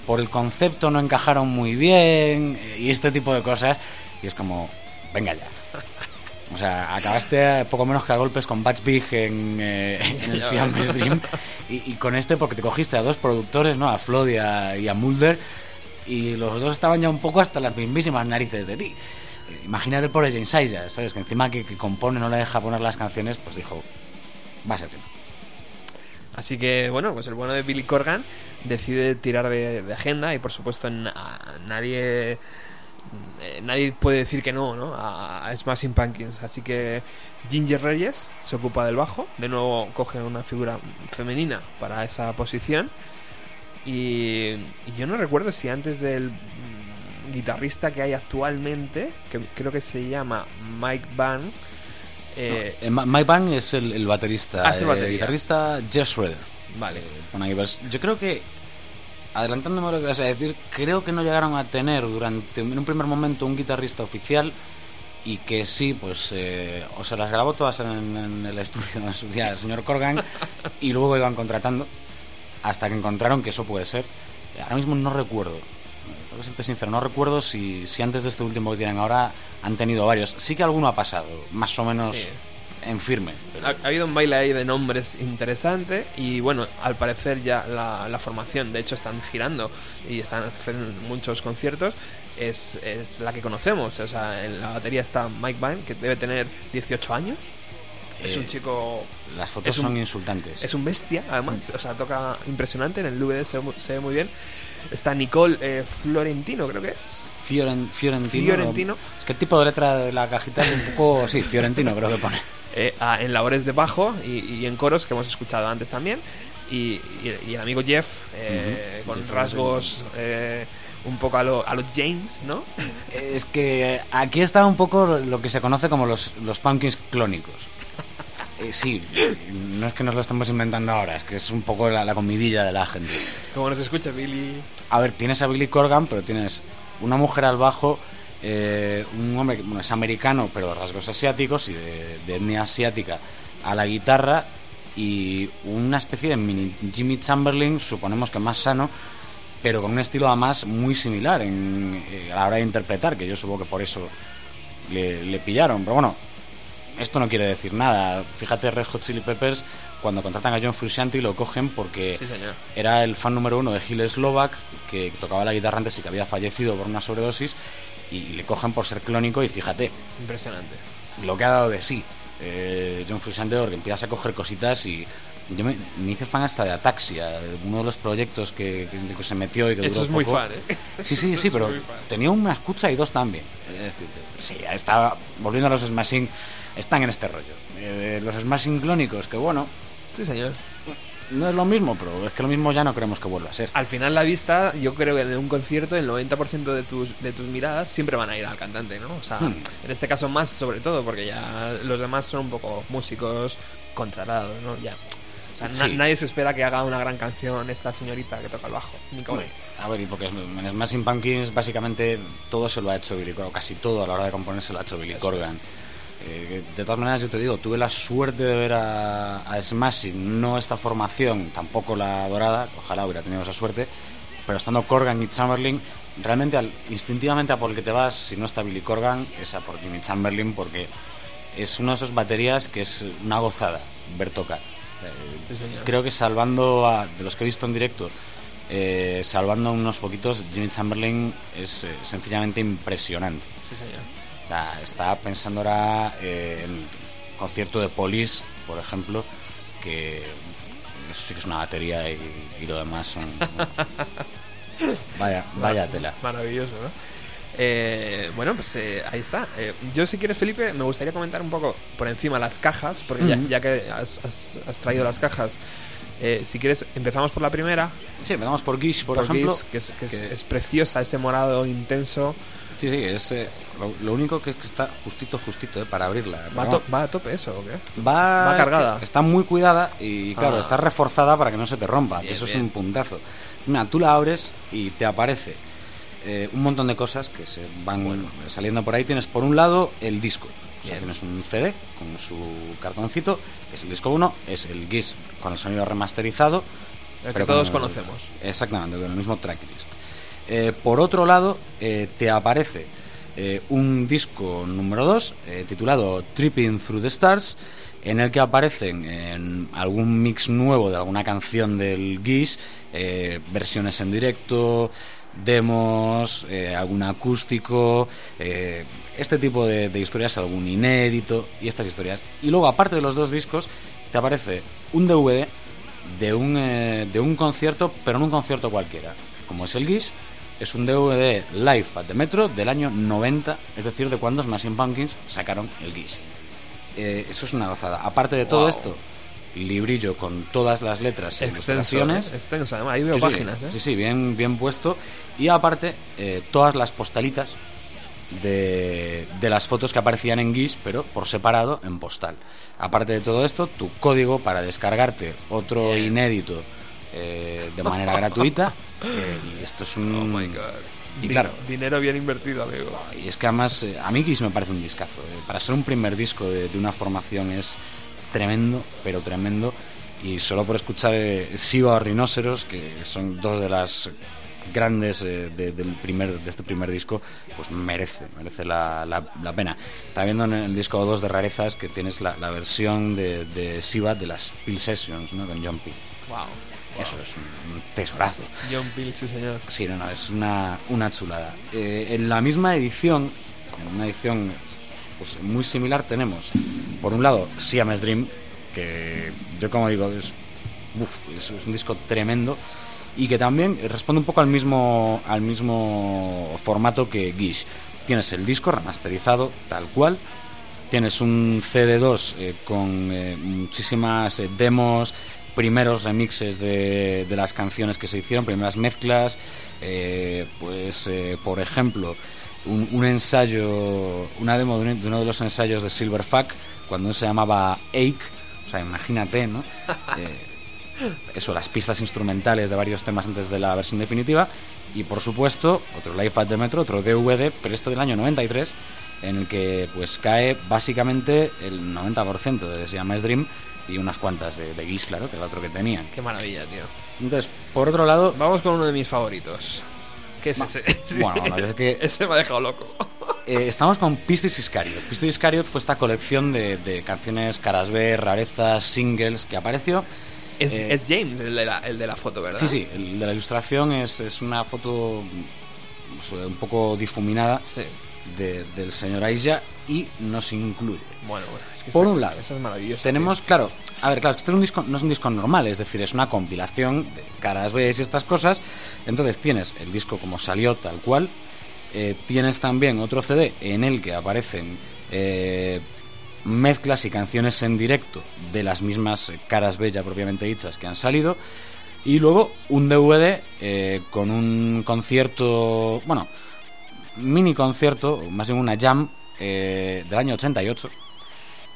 por el concepto no encajaron muy bien y este tipo de cosas. Y es como, venga ya. O sea, acabaste a poco menos que a golpes con Batch Big en, eh, en el Ya Siam ves. Dream y, y con este porque te cogiste a dos productores, ¿no? A Flood y a, y a Mulder y los dos estaban ya un poco hasta las mismísimas narices de ti. Eh, Imagínate por James Aya, ¿sabes? Que encima que, que compone no le deja poner las canciones, pues dijo, va a ser que no. Así que, bueno, pues el bueno de Billy Corgan decide tirar de, de agenda y, por supuesto, na- nadie eh, nadie puede decir que no, ¿no? A, a Smashing Pumpkins. Así que Ginger Reyes se ocupa del bajo. De nuevo coge una figura femenina para esa posición. Y, y yo no recuerdo si antes del guitarrista que hay actualmente, que creo que se llama Mike Van, eh, Eh, Mike Bang es el, el baterista. Ah, es el eh, guitarrista Jeff Schroeder. vale, vers- Yo creo que, adelantándome a lo que vas a decir, creo que no llegaron a tener durante en un primer momento un guitarrista oficial y que sí, pues, eh, o se las grabó todas en, el estudio en su día el señor Corgan y luego iban contratando hasta que encontraron que eso puede ser. Ahora mismo no recuerdo. Tengo que serte sincero, no recuerdo si, si antes de este último que tienen ahora han tenido varios. Sí que alguno ha pasado, más o menos. En firme. Ha, ha habido un baile ahí de nombres interesante y bueno, al parecer ya la, la formación, de hecho están girando y están haciendo muchos conciertos, es, es la que conocemos. O sea, en la batería está Mike Vine, que debe tener 18 años. Es un Eh, chico. Las fotos es un- son insultantes. Es un bestia, además. O sea, toca impresionante. En el DVD se, se ve muy bien. Está Nicole eh, Florentino, creo que es. Fioren- Fiorentino. Fiorentino. Es que el tipo de letra de la cajita es un poco. Sí, Fiorentino creo que pone. Eh, a- en labores de bajo y, y en coros que hemos escuchado antes también. Y, y- y el amigo Jeff, eh, Ujú. con Jeff rasgos eh, un poco a los a lo James, ¿no? Es que aquí está un poco lo que se conoce como los, los pumpkins clónicos. Eh, sí, no es que nos lo estemos inventando ahora, es que es un poco la, la comidilla de la gente. Como nos escucha Billy. A ver, tienes a Billy Corgan, pero tienes una mujer al bajo, eh, un hombre que bueno, es americano, pero de rasgos asiáticos y de, de etnia asiática, a la guitarra y una especie de mini Jimmy Chamberlain, suponemos que más sano, pero con un estilo además muy similar en, eh, a la hora de interpretar, que yo supongo que por eso le, le pillaron. Pero bueno, esto no quiere decir nada. Fíjate, Red Hot Chili Peppers, cuando contratan a John Frusciante lo cogen porque Sí, era el fan número uno de Gil Slovak, que tocaba la guitarra antes y que había fallecido por una sobredosis, y le cogen por ser clónico y fíjate, Impresionante. lo que ha dado de sí eh, John Frusciante porque empiezas a coger cositas y yo me, me hice fan hasta de Ataxia, uno de los proyectos que, que- que se metió y que Eso duró es muy poco. fan, ¿eh? Sí, sí, Eso sí, pero tenía una escucha y dos también. Es decir, sí, está volviendo a los Smashing, están en este rollo. Eh, los Smashing clónicos, que bueno, Sí, señor. No es lo mismo, pero es que lo mismo ya no queremos que vuelva a ser. Al final la vista, yo creo que en un concierto el 90% de tus, de tus miradas siempre van a ir al cantante, ¿no? O sea, Hmm. en este caso más sobre todo, porque ya los demás son un poco músicos contratados, ¿no? Ya. O sea, na- nadie se espera que haga una gran canción esta señorita que toca el bajo. Hombre, a ver, y porque en Smashing Pumpkins básicamente todo se lo ha hecho Billy Corgan, casi todo a la hora de componer se lo ha hecho Billy Corgan. Eh, de todas maneras, yo te digo, tuve la suerte de ver a, a Smashing, no esta formación, tampoco la dorada, ojalá hubiera tenido esa suerte, pero estando Corgan y Chamberlain, realmente al- instintivamente a por el que te vas, si no está Billy Corgan, es a por Jimmy Chamberlain, porque es uno de esos baterías que es una gozada ver tocar. Eh, Sí, creo que salvando a, de los que he visto en directo, eh, salvando unos poquitos, Jimmy Chamberlain es eh, sencillamente impresionante. Sí, señor. O sea, estaba pensando ahora eh, en el concierto de Police, por ejemplo, que eso sí que es una batería y, y lo demás son... vaya, vaya tela. Maravilloso, ¿no? Eh, bueno, pues eh, ahí está. Eh, yo, si quieres, Felipe, me gustaría comentar un poco por encima las cajas, porque ya, Ujú. ya que has, has- has traído las cajas, eh, si quieres, empezamos por la primera, Sí, empezamos por Gish, por, por ejemplo. Kiss, que, es, que es- que- es preciosa, ese morado intenso. Sí, sí, es, eh, lo, lo único que es que está justito, justito, eh, para abrirla. ¿Va to- va a tope eso o qué? Va, Va es cargada. que Está muy cuidada y, claro, Ah. está reforzada para que no se te rompa. que Bien, eso es un puntazo. Mira, tú la abres y te aparece eh, un montón de cosas que se van saliendo por ahí. Tienes por un lado el disco. O sea, tienes un CD con su cartoncito, que es el disco 1, es el GIS con el sonido remasterizado. El que pero todos con- conocemos. Exactamente, con el mismo tracklist. Eh, por otro lado, eh, te aparece eh, un disco número 2 titulado Tripping Through the Stars, en el que aparecen en algún mix nuevo de alguna canción del Gish, versiones en directo, demos, algún acústico, este tipo de, de historias, algún inédito y estas historias. Y luego, aparte de los dos discos, te aparece un DVD de un, eh, de un concierto, pero no un concierto cualquiera. Como es el GIS, es un DVD live at the Metro del año 90, es decir, de cuando Smashing Pumpkins sacaron el GIS. Eh, eso es una gozada. Aparte de todo Wow. esto, librillo con todas las letras e ilustraciones. ¿eh? extenso, además, ahí veo Sí, sí, páginas, ¿eh? Sí, sí, bien, bien puesto. Y aparte, eh, todas las postalitas de, de las fotos que aparecían en GIS, pero por separado en postal. Aparte de todo esto, tu código para descargarte otro Bien. inédito eh, de manera gratuita. eh, y esto es un. Oh my god. Y Din- claro, Dinero bien invertido, amigo. y es que además, eh, a mí Kiss me parece un discazo. eh. Para ser un primer disco de, de una formación es tremendo, pero tremendo. Y solo por escuchar eh, Siva o Rhinoceros, que son dos de las grandes eh, de, del primer, de este primer disco, pues merece, merece la, la- la pena. Está viendo en el disco 2 de rarezas que tienes la, la versión de, de Siva de las Peel Sessions, ¿no? con John Peel. Wow. Eso es un, tesorazo. John Peel, sí, señor. Sí, no, no, es una, una chulada. Eh, en la misma edición, en una edición pues, muy similar, tenemos por un lado, Siamese Dream, que yo como digo, es, uf, es, es un disco tremendo y que también responde un poco al mismo, al mismo formato que Gish. Tienes el disco remasterizado tal cual, tienes un CD2 eh, con eh, muchísimas eh, demos, primeros remixes de, de las canciones que se hicieron, primeras mezclas, eh, pues eh, por ejemplo un, un ensayo, una demo de, un- de uno de los ensayos de Silverfuck cuando se llamaba Ache, o sea, imagínate, ¿no? Eh, eso, las pistas instrumentales de varios temas antes de la versión definitiva y por supuesto otro Life at the Metro, otro DVD, pero este del año 93 en el que pues cae básicamente el 90% de Siamese Dream y unas cuantas de, de claro, que era otro que tenían. Qué maravilla, tío. Entonces, por otro lado, Vamos con uno de mis favoritos. ¿Qué es ese? bueno, bueno, es que- Ese me ha dejado loco. eh, estamos con Pistis Iscariot. Pistis Iscariot fue esta colección de, de canciones caras B, rarezas, singles que apareció. Es, Eh, es James el de, la, el de la foto, ¿verdad? Sí, sí, el de la ilustración es, es una foto pues, un poco difuminada Sí. De- del señor Aisha y nos incluye. Bueno, bueno, es que Por esa- un lado, Esa es maravillosa. Tenemos, claro, a ver, claro, este es un disco, no es un disco normal, es decir, es una compilación de caras B y estas cosas. Entonces tienes el disco como salió tal cual. eh, tienes también otro CD en el que aparecen eh, mezclas y canciones en directo de las mismas caras B ya propiamente dichas que han salido. Y luego un DVD eh, con un concierto, bueno, mini concierto, más bien una jam eh, del año 88.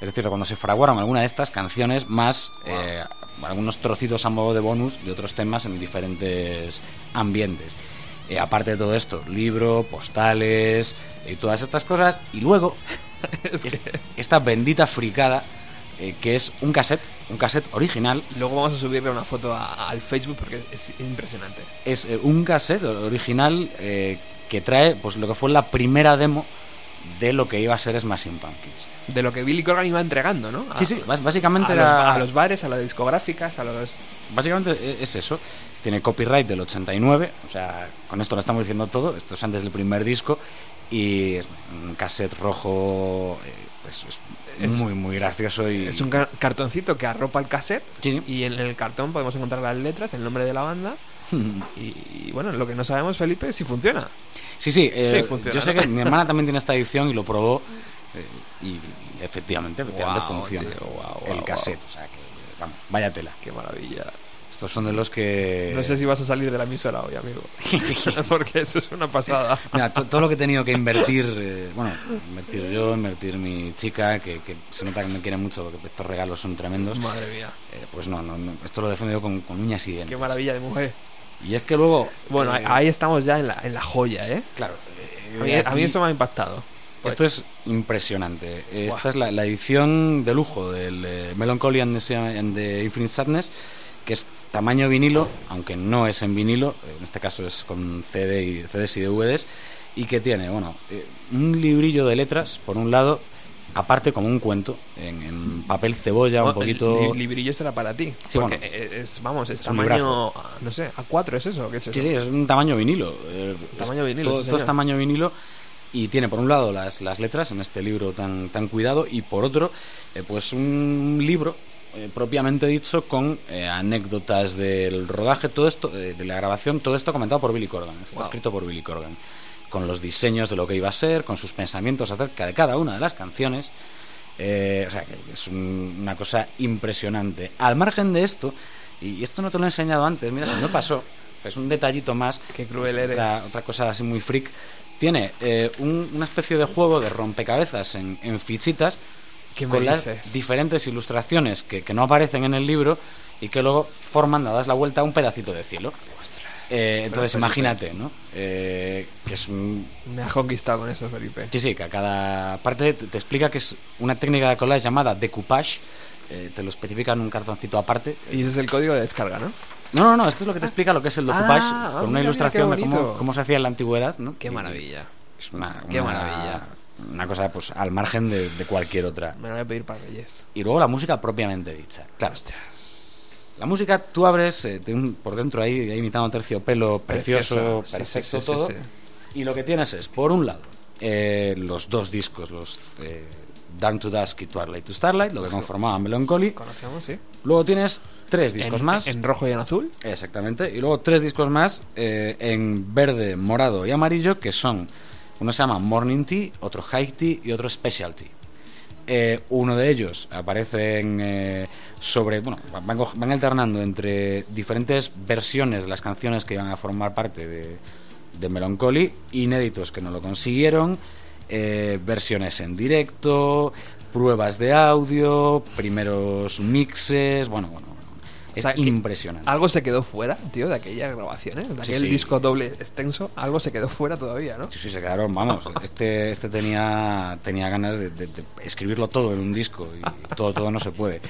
Es decir, cuando se fraguaron alguna de estas canciones, más eh, algunos trocitos a modo de bonus de otros temas en diferentes ambientes. Eh, aparte de todo esto, libro, postales y todas estas cosas. Y luego, es- esta bendita fricada, que es un cassette, un cassette original. Luego vamos a subirle una foto a- al Facebook porque es, es impresionante. Es eh, un cassette original eh, que trae pues lo que fue la primera demo de lo que iba a ser Smashing Pumpkins. De lo que Billy Corgan iba entregando, ¿no? A- Sí, sí, bás- básicamente a los, era- a los bares, a las discográficas, a los... Básicamente e- es eso. Tiene copyright del 89, o sea, con esto lo estamos diciendo todo. Esto es antes del primer disco y es un cassette rojo, eh, pues es, Es- muy, muy gracioso y Es un ca- cartoncito que arropa el cassette Sí, y en el cartón podemos encontrar las letras, el nombre de la banda y, y, bueno, lo que no sabemos, Felipe, es si funciona. Sí, sí, eh, Sí, funciona, yo sé ¿no? que mi hermana también tiene esta edición y lo probó eh, y, efectivamente, efectivamente Guau, funciona tío, el cassette, o sea que vamos, vaya tela. Qué maravilla. Estos son de los que No sé si vas a salir de la emisora hoy, amigo. Porque eso es una pasada. Mira, to- todo lo que he tenido que invertir, eh, bueno, invertir yo, invertir mi chica, que, que se nota que me quiere mucho porque estos regalos son tremendos, Madre mía. eh, pues no, no, no, esto lo he defendido con, con uñas y dientes. Qué maravilla de mujer. Y es que luego... Bueno, eh, ahí estamos ya en la, en la joya, ¿eh? Claro. A mí, eh, a mí aquí- eso me ha impactado. Esto es impresionante. Esta es la, la edición de lujo del eh, Melancholy and the, and the Infinite Sadness, que es tamaño vinilo, aunque no es en vinilo, en este caso es con CD y, CDs y DVDs, y que tiene, bueno, eh, un librillo de letras, por un lado, aparte como un cuento, en, en papel cebolla, un el poquito... li- librillo será para ti. Sí, porque bueno. es, vamos, es, tamaño, no sé, A4 es eso, ¿qué es eso? Sí, sí, es un tamaño vinilo. eh, Tamaño vinilo, Todo, sí, todo es tamaño vinilo. Y tiene por un lado las, las letras en este libro tan, tan cuidado y por otro, eh, pues un libro eh, propiamente dicho con eh, anécdotas del rodaje, todo esto, eh, de la grabación, todo esto comentado por Billy Corgan. Está Wow. escrito por Billy Corgan. Con los diseños de lo que iba a ser, con sus pensamientos acerca de cada una de las canciones. Eh, o sea, que es un- una cosa impresionante. Al margen de esto, y esto no te lo he enseñado antes, mira, se me pasó, es un detallito más. Qué cruel eres. Otra, otra cosa así muy freak. Tiene un- una especie de juego de rompecabezas en, en fichitas ¿Qué me con las dices? diferentes ilustraciones que, que no aparecen en el libro y que luego forman, dadas la vuelta, un pedacito de cielo. Eh, entonces, Felipe. imagínate, ¿no? Eh, que es un, Me has conquistado con eso, Felipe. Sí, sí, que a cada parte te, te explica que es una técnica de collage llamada decoupage. eh, te lo especifica en un cartoncito aparte. Y ese es el código de descarga, ¿no? No, no, no, esto es lo que te explica lo que es el decoupage Ah, con mira, una ilustración de cómo, cómo se hacía en la antigüedad, ¿no? Qué maravilla. Es una, Qué maravilla. Una cosa, pues, al margen de, de cualquier otra. Me lo voy a pedir para Reyes. Y luego la música propiamente dicha. Claro. La música, tú abres, eh, un- por dentro ahí, ahí imitando terciopelo, precioso, perfecto sí, sí, todo. sí, Y lo que tienes es, por un lado, eh, los dos discos, los eh, to Dusk y Twilight to Starlight, lo que conformaba Melancholy. Conocemos, sí. Luego tienes tres discos en, más. En rojo y en azul. Exactamente. Y luego tres discos más eh, en verde, morado y amarillo, que son, uno se llama Morning Tea, otro High Tea y otro Specialty. Eh, uno de ellos aparece eh, sobre, bueno, van, alternando entre diferentes versiones de las canciones que iban a formar parte de, Melancholy, inéditos que no lo consiguieron, eh, versiones en directo, pruebas de audio, primeros mixes, bueno, bueno. Es O sea, que impresionante. Algo se quedó fuera, tío, de aquella grabación, ¿eh? De aquel sí. disco doble extenso. Algo se quedó fuera todavía, ¿no? Sí, sí, se quedaron, vamos. Este, este tenía, tenía ganas de, de- de escribirlo todo en un disco y todo, todo no se puede.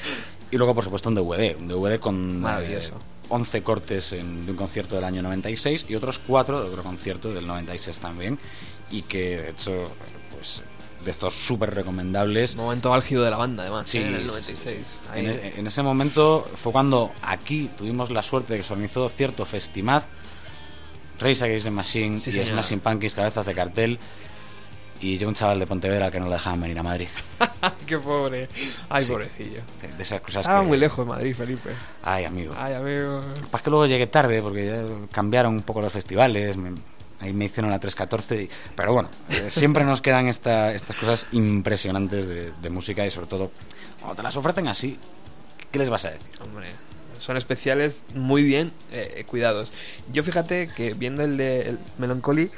Y luego, por supuesto, un DVD. Un DVD con eh, 11 cortes en- de un concierto del año 96 y otros 4 de otro concierto del 96 también. Y que, de hecho, pues de estos súper recomendables. Momento álgido de la banda, además, Sí, ¿eh? en el sí, 96. sí, sí. Ahí. En, ese, en ese momento fue cuando aquí tuvimos la suerte de que se organizó cierto festimad, Race Against the Machine y señor. Smashing Pumpkins, cabezas de cartel, y yo un chaval de Pontevedra que no le dejaban venir a Madrid. Qué pobre. Ay, pobrecillo. De, de esas cosas Estaba que- muy lejos de Madrid, Felipe. Ay, amigo. Ay, amigo. Pasa que luego llegué tarde porque ya cambiaron un poco los festivales. me- ahí me hicieron la 314. y- pero bueno, eh, siempre nos quedan esta- estas cosas impresionantes de, de música y sobre todo cuando te las ofrecen así, ¿qué les vas a decir? Hombre, son especiales muy bien eh, cuidados. Yo fíjate que viendo el de el Melancholy,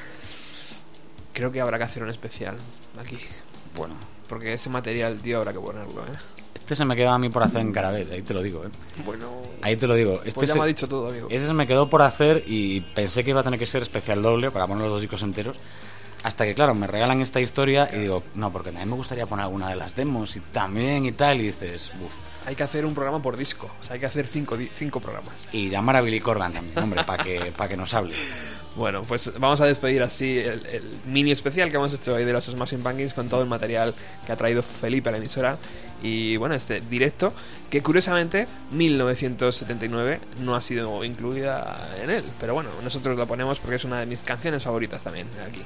creo que habrá que hacer un especial aquí. Bueno, Porque ese material, tío, habrá que ponerlo, ¿eh? Este se me quedó a mí por hacer en Carabet, ahí te lo digo. ¿eh? Bueno, Ahí te lo digo. Este pues ya se- me ha dicho todo, amigo. Ese se me quedó por hacer y pensé que iba a tener que ser especial doble para poner los dos discos enteros. Hasta que, claro, me regalan esta historia y digo, no, porque también me gustaría poner alguna de las demos y también y tal. Y dices, uff. Hay que hacer un programa por disco. O sea, hay que hacer cinco, cinco programas. Y llamar a Billy Corgan también, hombre, para que, para que nos hable. Bueno, pues vamos a despedir así el, el mini especial que hemos hecho hoy de los Smashing Pumpkins con todo el material que ha traído Felipe a la emisora. Y bueno, este directo, que curiosamente 1979 no ha sido incluida en él. Pero bueno, nosotros lo ponemos porque es una de mis canciones favoritas también aquí.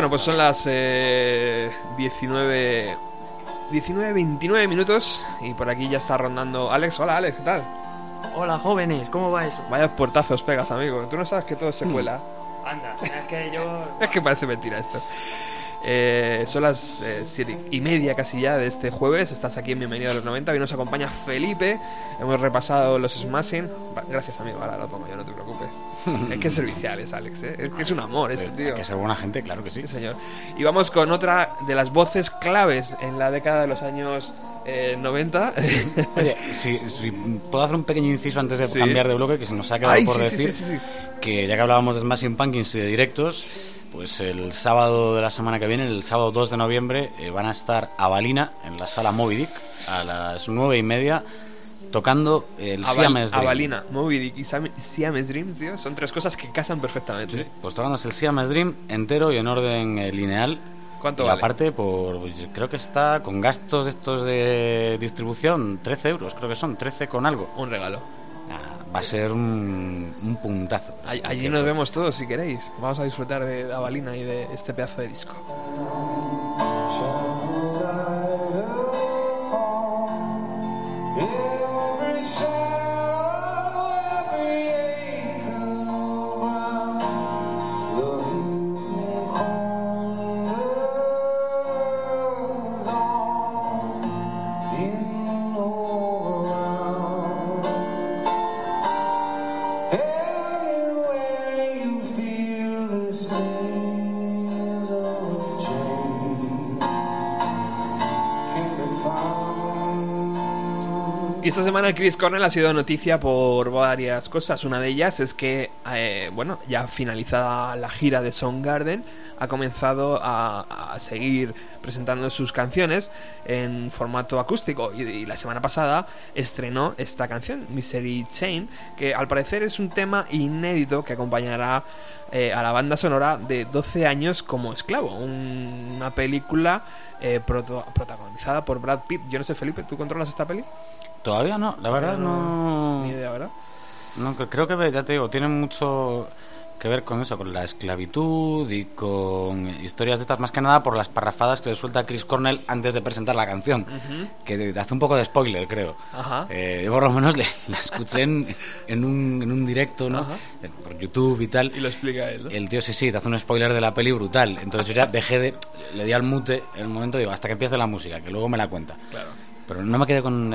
Bueno, pues son las eh, 19... 19, 29 minutos y por aquí ya está rondando Alex. Hola Alex, ¿qué tal? Hola jóvenes, ¿cómo va eso? Vaya portazos pegas, amigo. Tú no sabes que todo se cuela. Anda, es que yo... Es que parece mentira esto. Eh, son las eh, siete y media casi ya de este jueves. Estás aquí en Bienvenido a los 90. Hoy nos acompaña Felipe. Hemos repasado los Smashing. Gracias, amigo. Ahora lo pongo yo, no te preocupes. es que es servicial, es Alex. ¿eh? Es que es un amor este Hay tío. que ser buena gente, claro que sí. Sí, señor. Y vamos con otra de las voces claves en la década de los años eh, 90. Oye, si, si puedo hacer un pequeño inciso antes de Sí. cambiar de bloque, que se nos ha quedado Ay, por sí, decir que ya que hablábamos de Smashing Pumpkins y de directos, Pues el sábado de la semana que viene, el sábado 2 de noviembre, eh, van a estar a Balina en la sala Moby Dick a las nueve y media tocando el Aval- Siamese Dream. Avalina, Moby Dick y Siamese Dream, tío, son tres cosas que casan perfectamente. Sí, pues tocándose el Siamese Dream entero y en orden eh, lineal. ¿Cuánto y vale? aparte, por, pues, creo que está con gastos estos de distribución, 13 euros, creo que son, 13 con algo. Un regalo. Ah, va a ser un, un puntazo. All- Allí concierto. nos vemos todos si queréis. Vamos a disfrutar de de Avalina y de este pedazo de disco. Esta semana Chris Cornell ha sido noticia por varias cosas. Una de ellas es que, eh, bueno, ya finalizada la gira de Soundgarden, ha comenzado a, seguir presentando sus canciones en formato acústico. Y, y la semana pasada estrenó esta canción, Misery Chain, que al parecer es un tema inédito que acompañará eh, a la banda sonora de 12 años como esclavo. Un- una película eh, proto- protagonizada por Brad Pitt. Yo no sé, Felipe, ¿tú controlas esta peli? Todavía no, la verdad no. Ni idea, ¿verdad? No, cre- creo que ya te digo, tiene mucho que ver con eso, con la esclavitud y con historias de estas, más que nada por las parrafadas que le suelta Chris Cornell antes de presentar la canción, que hace un poco de spoiler, creo. Ajá. Eh, yo por lo menos le- la escuché en, en un, en un directo, ¿no? Ajá. Por YouTube y tal. Y lo explica él, ¿no? El tío sí, sí, te hace un spoiler de la peli brutal. Entonces yo ya dejé de... Le di al mute en el momento, digo, hasta que empiece la música, que luego me la cuenta. Claro. Pero no me quedé con,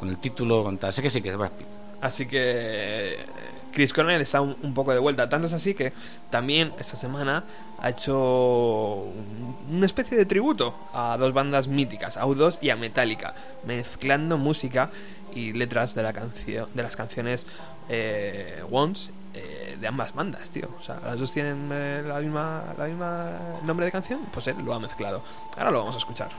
con el título, con tal. Sé que sí, que es Brad Pitt. Así que Chris Cornell está un, poco de vuelta. Tanto es así que también esta semana ha hecho un- una especie de tributo a dos bandas míticas, a U2 y a Metallica, mezclando música y letras de la canción, de las canciones eh, Once eh, de ambas bandas, tío. O sea, las dos tienen eh, la misma, la misma nombre de canción, pues él lo ha mezclado. Ahora lo vamos a escuchar.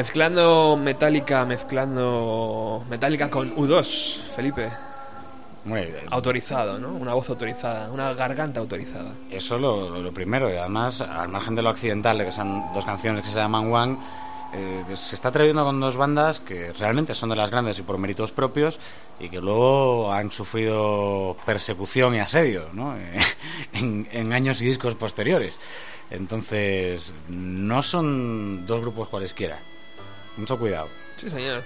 Mezclando Metallica, mezclando Metallica con U2, Felipe. Autorizado, ¿no? Una voz autorizada, una garganta autorizada. Eso lo, lo primero, y además, al margen de lo accidental, de que son dos canciones que se llaman One, eh, se está atreviendo con dos bandas que realmente son de las grandes y por méritos propios y que luego han sufrido persecución y asedio ¿no? en, en años y discos posteriores. Entonces, no son dos grupos cualesquiera. Mucho cuidado. Sí, señor.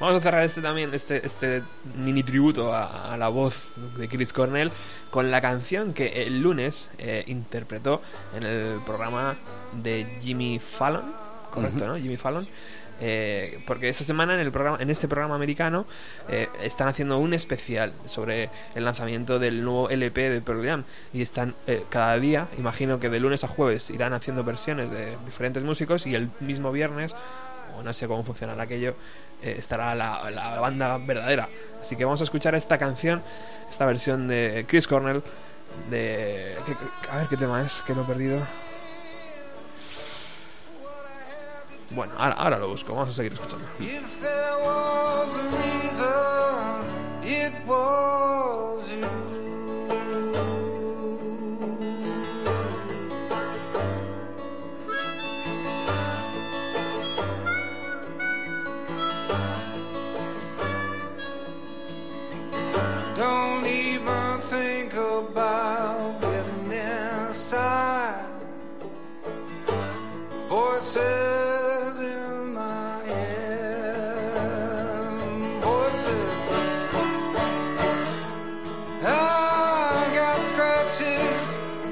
Vamos a cerrar este también, este, este mini tributo a, a la voz de Chris Cornell con la canción que el lunes eh, interpretó en el programa de Jimmy Fallon, correcto, ¿no? Jimmy Fallon. Eh, porque esta semana en el programa, en este programa americano eh, están haciendo un especial sobre el lanzamiento del nuevo LP de Pearl Jam y están eh, cada día, imagino que de lunes a jueves irán haciendo versiones de diferentes músicos y el mismo viernes no sé cómo funcionará aquello, eh, estará la, la banda verdadera. Así que vamos a escuchar esta canción, esta versión de Chris Cornell, de... ¿qué- a ver qué tema es, que lo he perdido. Bueno, ahora, ahora lo busco, vamos a seguir escuchando. Don't even think about getting inside. Voices in my head. Voices. I got scratches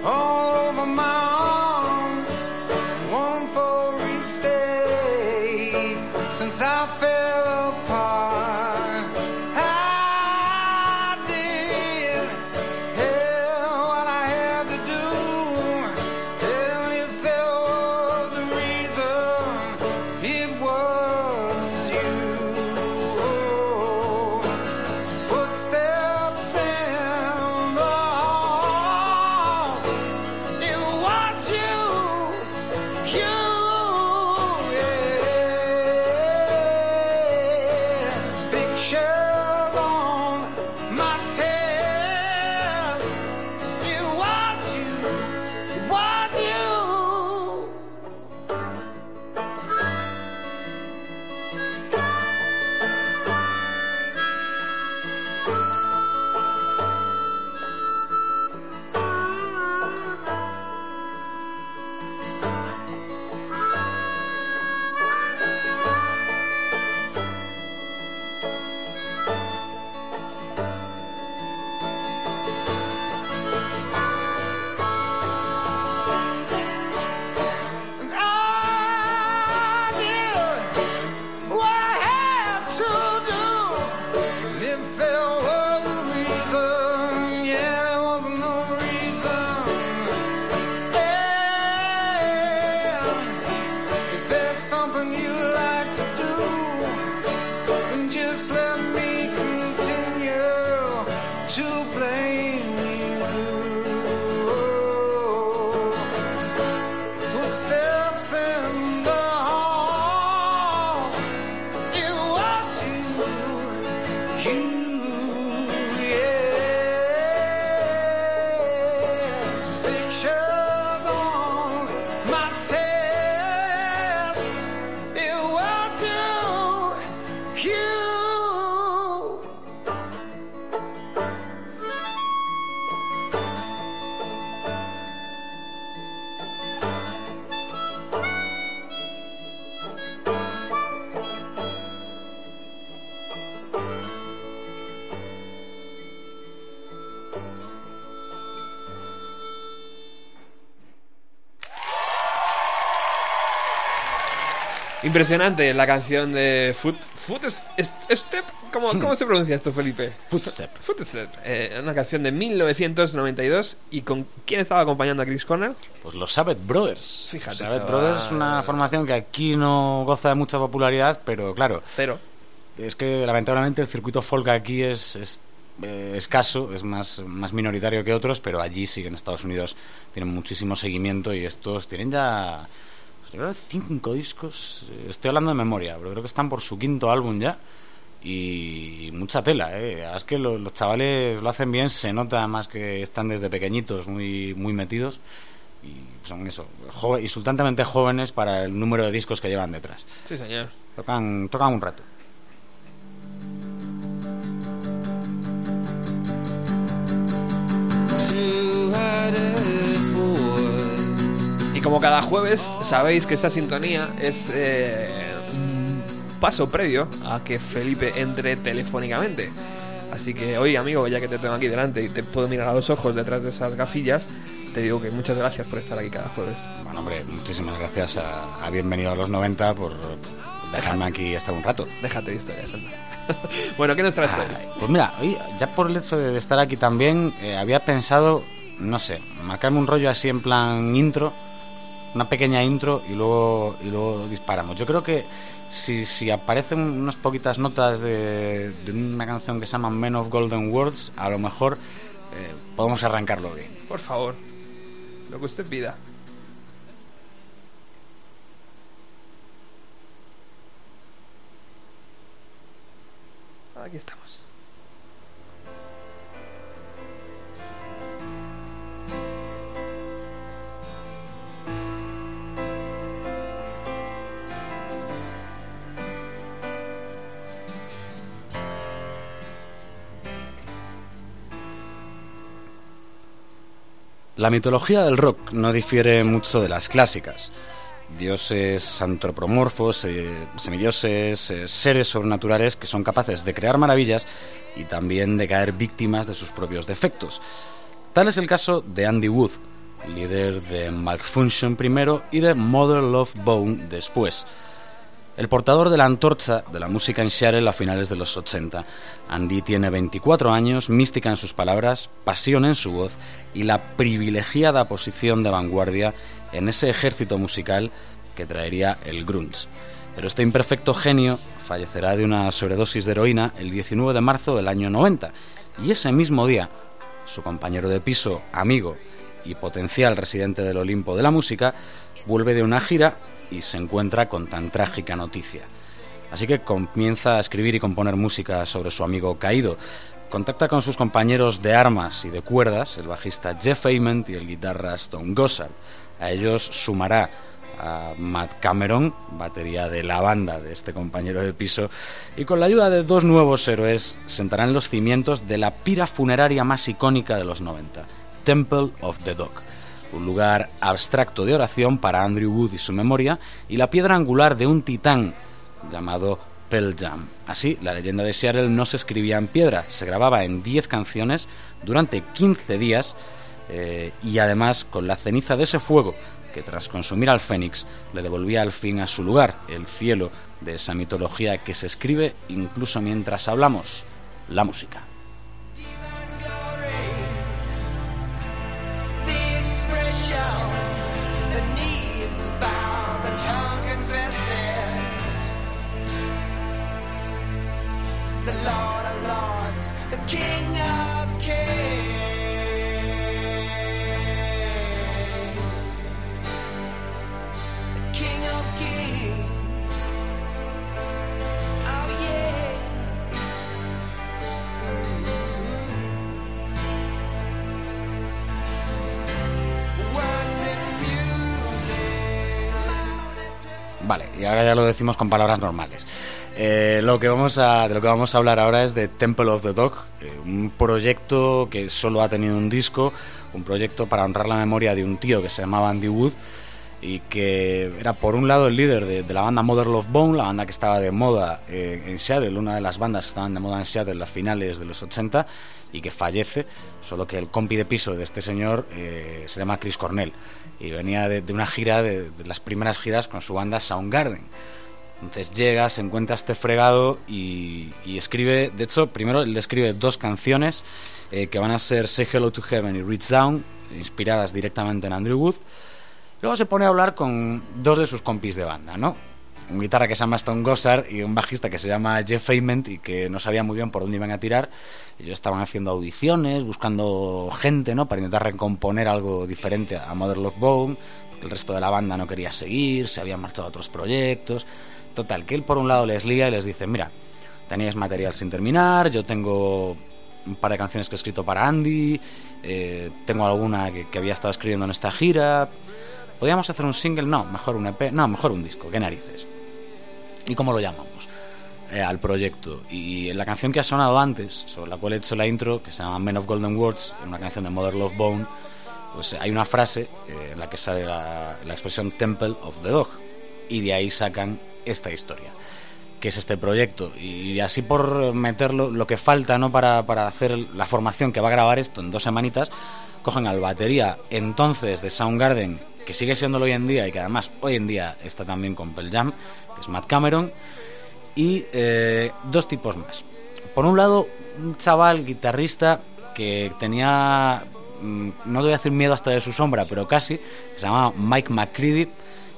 all over my arms. One for each day since I fell Impresionante la canción de Foot, Foot es- Step. ¿Cómo, ¿Cómo se pronuncia esto, Felipe? Footstep. Footstep. Eh, una canción de 1992. ¿Y con quién estaba acompañando a Chris Cornell? Pues los Sabbath Brothers. Fíjate, Sabbath. Brothers es una formación que aquí no goza de mucha popularidad, pero claro, Cero. es que lamentablemente el circuito folk aquí es, es, eh, escaso, es más, más minoritario que otros, pero allí sí que en Estados Unidos tienen muchísimo seguimiento y estos tienen ya creo que cinco discos. eh, Estoy hablando de memoria, pero creo que están por su quinto álbum ya. Y mucha tela, ¿eh? Verdad Es que lo- los, chavales lo hacen bien, se nota además que están desde pequeñitos muy, muy metidos. Y son eso, jo- insultantemente jóvenes para el número de discos que llevan detrás. Sí, señor. Tocan, tocan un rato. Y como cada jueves, sabéis que esta sintonía es eh, un paso previo a que Felipe entre telefónicamente. Así que hoy, amigo, ya que te tengo aquí delante y te puedo mirar a los ojos detrás de esas gafillas, te digo que muchas gracias por estar aquí cada jueves. Bueno, hombre, muchísimas gracias a, a Bienvenido a los 90 por dejarme aquí estar un rato. Déjate de historias, anda. bueno, ¿qué nos traes hoy? Ay, Pues mira, hoy, ya por el hecho de estar aquí también, eh, había pensado, no sé, marcarme un rollo así en plan intro, una pequeña intro y luego, y luego disparamos. Yo creo que si, si aparecen unas poquitas notas de, una canción que se llama Men of Golden Words, a lo mejor eh, podemos arrancarlo bien. Por favor, lo que usted pida. Aquí estamos. La mitología del rock no difiere mucho de las clásicas. Dioses antropomorfos, eh, semidioses, eh, seres sobrenaturales que son capaces de crear maravillas y también de caer víctimas de sus propios defectos. Tal es el caso de Andy Wood, líder de Malfunction primero y de Mother Love Bone después. El portador de la antorcha de la música en Seattle a finales de los 80. Andy tiene 24 años, mística en sus palabras, pasión en su voz y la privilegiada posición de vanguardia en ese ejército musical que traería el grunge. Pero este imperfecto genio fallecerá de una sobredosis de heroína el 19 de marzo del año 90 y ese mismo día su compañero de piso, amigo y potencial residente del Olimpo de la música, vuelve de una gira y se encuentra con tan trágica noticia. Así que comienza a escribir y componer música sobre su amigo caído. Contacta con sus compañeros de armas y de cuerdas, el bajista Jeff Ament y el guitarra Stone Gossard. A ellos sumará a Matt Cameron, batería de la banda de este compañero de piso, y con la ayuda de dos nuevos héroes sentarán los cimientos de la pira funeraria más icónica de los 90, Temple of the Dog, un lugar abstracto de oración para Andrew Wood y su memoria, y la piedra angular de un titán llamado Pearl. Así, la leyenda de Seattle no se escribía en piedra, se grababa en 10 canciones durante 15 días eh, y además con la ceniza de ese fuego que tras consumir al Fénix le devolvía al fin a su lugar, el cielo de esa mitología que se escribe incluso mientras hablamos, la música. Y ahora ya lo decimos con palabras normales. Eh, lo que vamos a, de lo que vamos a hablar ahora es de Temple of the Dog, eh, un proyecto que solo ha tenido un disco, un proyecto para honrar la memoria de un tío que se llamaba Andy Wood y que era por un lado el líder de, de la banda Mother Love Bone, la banda que estaba de moda eh, en Seattle, una de las bandas que estaban de moda en Seattle las finales de los 80 y que fallece, solo que el compi de piso de este señor eh, se llama Chris Cornell y venía de, una gira, de, las primeras giras con su banda Soundgarden. Entonces llega, se encuentra este fregado y, escribe, de hecho, primero él escribe dos canciones eh, que van a ser Say Hello to Heaven y Reach Down, inspiradas directamente en Andrew Wood. Luego se pone a hablar con dos de sus compis de banda, ¿no? Un guitarra que se llama Stone Gossard y un bajista que se llama Jeff Ament y que no sabía muy bien por dónde iban a tirar. Ellos estaban haciendo audiciones, buscando gente, ¿no? Para intentar recomponer algo diferente a Mother Love Bone, el resto de la banda no quería seguir, se habían marchado a otros proyectos. Total, que él por un lado les lía y les dice, mira, teníais material sin terminar, yo tengo un par de canciones que he escrito para Andy, eh, tengo alguna que, que había estado escribiendo en esta gira. ¿Podríamos hacer un single? No, mejor un EP, no, mejor un disco, qué narices. ¿Y cómo lo llamamos? Eh, al proyecto. Y la canción que ha sonado antes, sobre la cual he hecho la intro, que se llama Men of Golden Words, una canción de Mother Love Bone, pues hay una frase eh, en la que sale la, la expresión Temple of the Dog. Y de ahí sacan esta historia, que es este proyecto. Y así por meterlo, lo que falta ¿no? para, para hacer la formación que va a grabar esto en dos semanitas, cogen al batería entonces de Soundgarden, que sigue siéndolo hoy en día y que además hoy en día está también con Pearl Jam, que es Matt Cameron, y eh, dos tipos más. Por un lado, un chaval guitarrista que tenía, mm, no te voy a decir miedo hasta de su sombra, pero casi, que se llamaba Mike McCready,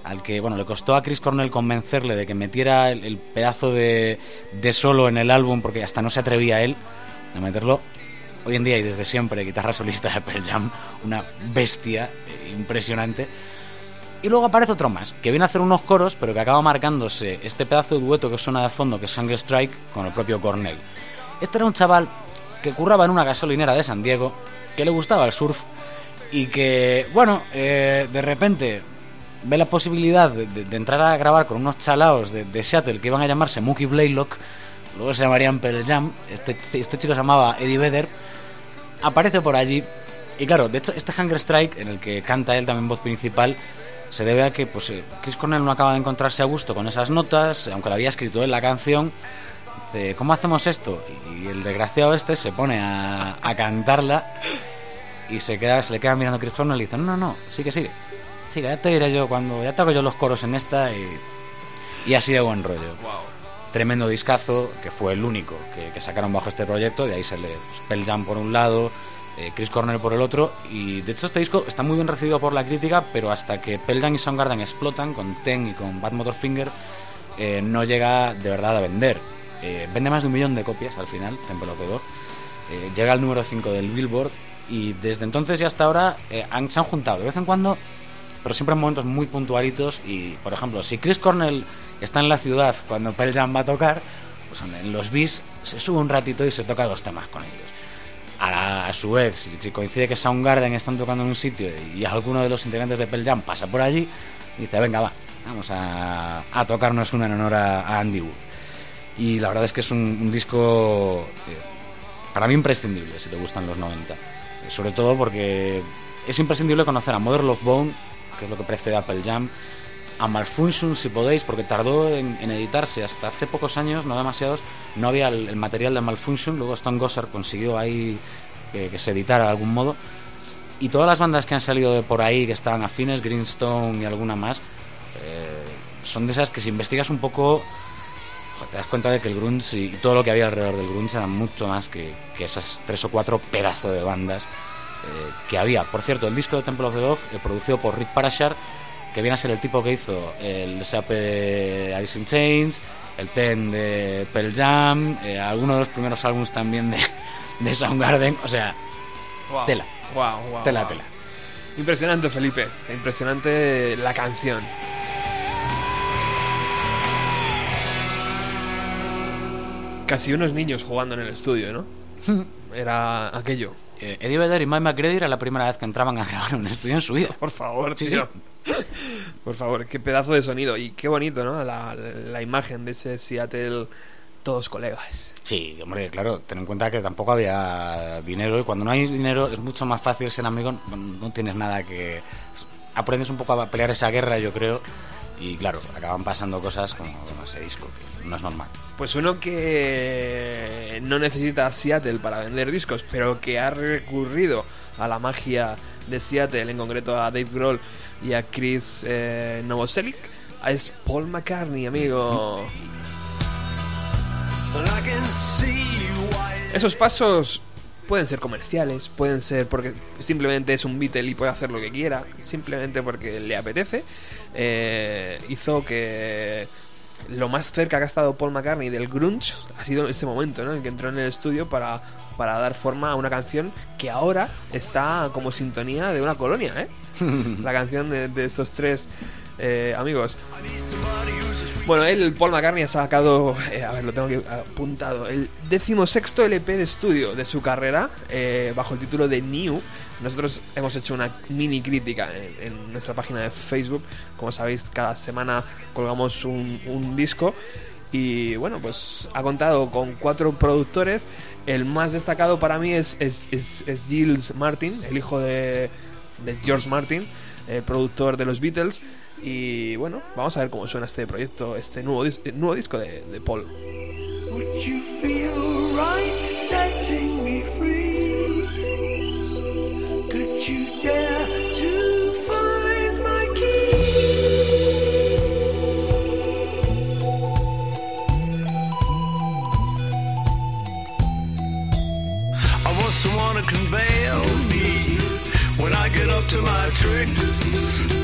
al que bueno le costó a Chris Cornell convencerle de que metiera el, pedazo de, de solo en el álbum, porque hasta no se atrevía él a meterlo. Hoy en día y desde siempre, guitarra solista de Pearl Jam, una bestia eh, impresionante. Y luego aparece otro más, que viene a hacer unos coros, pero que acaba marcándose este pedazo de dueto que suena de fondo, que es Hunger Strike, con el propio Cornell. Este era un chaval que curraba en una gasolinera de San Diego, que le gustaba el surf, y que, bueno, eh, de repente ve la posibilidad de, entrar a grabar con unos chalaos de, de Seattle que iban a llamarse Mookie Blaylock, luego se llamarían Pearl Jam, este, este chico se llamaba Eddie Vedder, aparece por allí. Y claro, de hecho, este Hunger Strike, en el que canta él también voz principal, se debe a que pues, eh, Chris Cornell no acaba de encontrarse a gusto con esas notas, aunque lo había escrito él la canción. Dice, ¿cómo hacemos esto? Y el desgraciado este se pone a, cantarla y se, queda, se le queda mirando a Chris Cornell y dice, no, no, no, sigue, sigue. Sigue, ya te diré yo cuando, ya toco yo los coros en esta y, y así de buen rollo tremendo discazo, que fue el único que, sacaron bajo este proyecto, de ahí sale pues, Pearl Jam por un lado, eh, Chris Cornell por el otro, y de hecho este disco está muy bien recibido por la crítica, pero hasta que Pearl Jam y Soundgarden explotan con Ten y con Bad Motorfinger, eh, no llega de verdad a vender. Eh, vende más de un millón de copias al final, Temple of the Dog. Eh, llega al número 5 del Billboard y desde entonces y hasta ahora han, se han juntado de vez en cuando, pero siempre en momentos muy puntualitos. Y por ejemplo, si Chris Cornell está en la ciudad cuando Pearl Jam va a tocar, pues en los bis se sube un ratito y se toca dos temas con ellos. A, su vez, si, coincide que Soundgarden están tocando en un sitio y alguno de los integrantes de Pearl Jam pasa por allí, dice, venga, va, vamos a, a tocarnos una en honor a, Andy Wood. Y la verdad es que es un, un disco eh, para mí imprescindible si te gustan los 90. Eh, Sobre todo porque es imprescindible conocer a Mother Love Bone, que es lo que precede a Pearl Jam, a Malfunction si podéis, porque tardó en, editarse hasta hace pocos años, no demasiados, no había el, material de Malfunction, luego Stone Gossard consiguió ahí que, se editara de algún modo. Y todas las bandas que han salido por ahí, que estaban afines, Greenstone y alguna más, eh, son de esas que si investigas un poco te das cuenta de que el grunge y todo lo que había alrededor del grunge era mucho más que, que esas tres o cuatro pedazos de bandas eh, que había. Por cierto, el disco de Temple of the Dog, eh, producido por Rick Parashar, que viene a ser el tipo que hizo el SAP de Alice in Chains, el Ten de Pearl Jam, eh, algunos de los primeros álbumes también de, de Soundgarden, o sea, Tela. guau, tela, tela. Impresionante, Felipe. Impresionante la canción. Casi unos niños jugando en el estudio, ¿no? Era aquello. Eh, Eddie Vedder y Mike McCready era la primera vez que entraban a grabar en un estudio en su vida. Por favor, Sí, tío. Por favor, qué pedazo de sonido. Y qué bonito, ¿no? La, la imagen de ese Seattle, todos colegas. Sí, hombre, claro, ten en cuenta que tampoco había dinero y cuando no hay dinero es mucho más fácil ser amigo, no, tienes nada que... Aprendes un poco a pelear esa guerra, yo creo, y claro, acaban pasando cosas como como ese disco, que no es normal. Pues uno que no necesita Seattle para vender discos, pero que ha recurrido a la magia de Seattle, en concreto a Dave Grohl y a Chris eh, Novoselic, es Paul McCartney, amigo. Esos pasos pueden ser comerciales, pueden ser porque simplemente es un Beatle y puede hacer lo que quiera, simplemente porque le apetece. Eh, hizo que lo más cerca que ha estado Paul McCartney del grunge ha sido ese momento, ¿no? En que entró en el estudio para, para dar forma a una canción que ahora está como sintonía de una colonia, ¿eh? La canción de, de estos tres eh, amigos. Bueno, él, Paul McCartney, ha sacado, eh, a ver, lo tengo aquí apuntado, el decimosexto LP de estudio de su carrera, eh, bajo el título de New. Nosotros hemos hecho una mini crítica en, nuestra página de Facebook. Como sabéis, cada semana colgamos un, disco. Y bueno, pues ha contado con cuatro productores. El más destacado para mí es, es, es- es Martin, el hijo de, de George Martin, eh, productor de los Beatles. Y bueno, vamos a ver cómo suena este proyecto, este nuevo, dis- eh, nuevo disco de, de Paul. Would you feel right setting me free? Could you dare to find my key? I want someone to convey me when I get up to my tricks.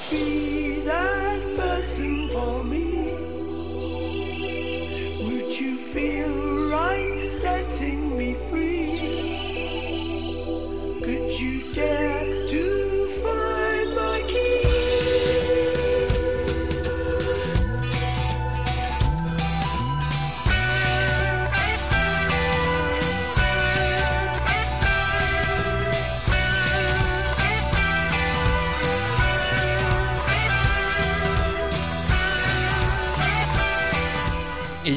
setting me free? Could you dare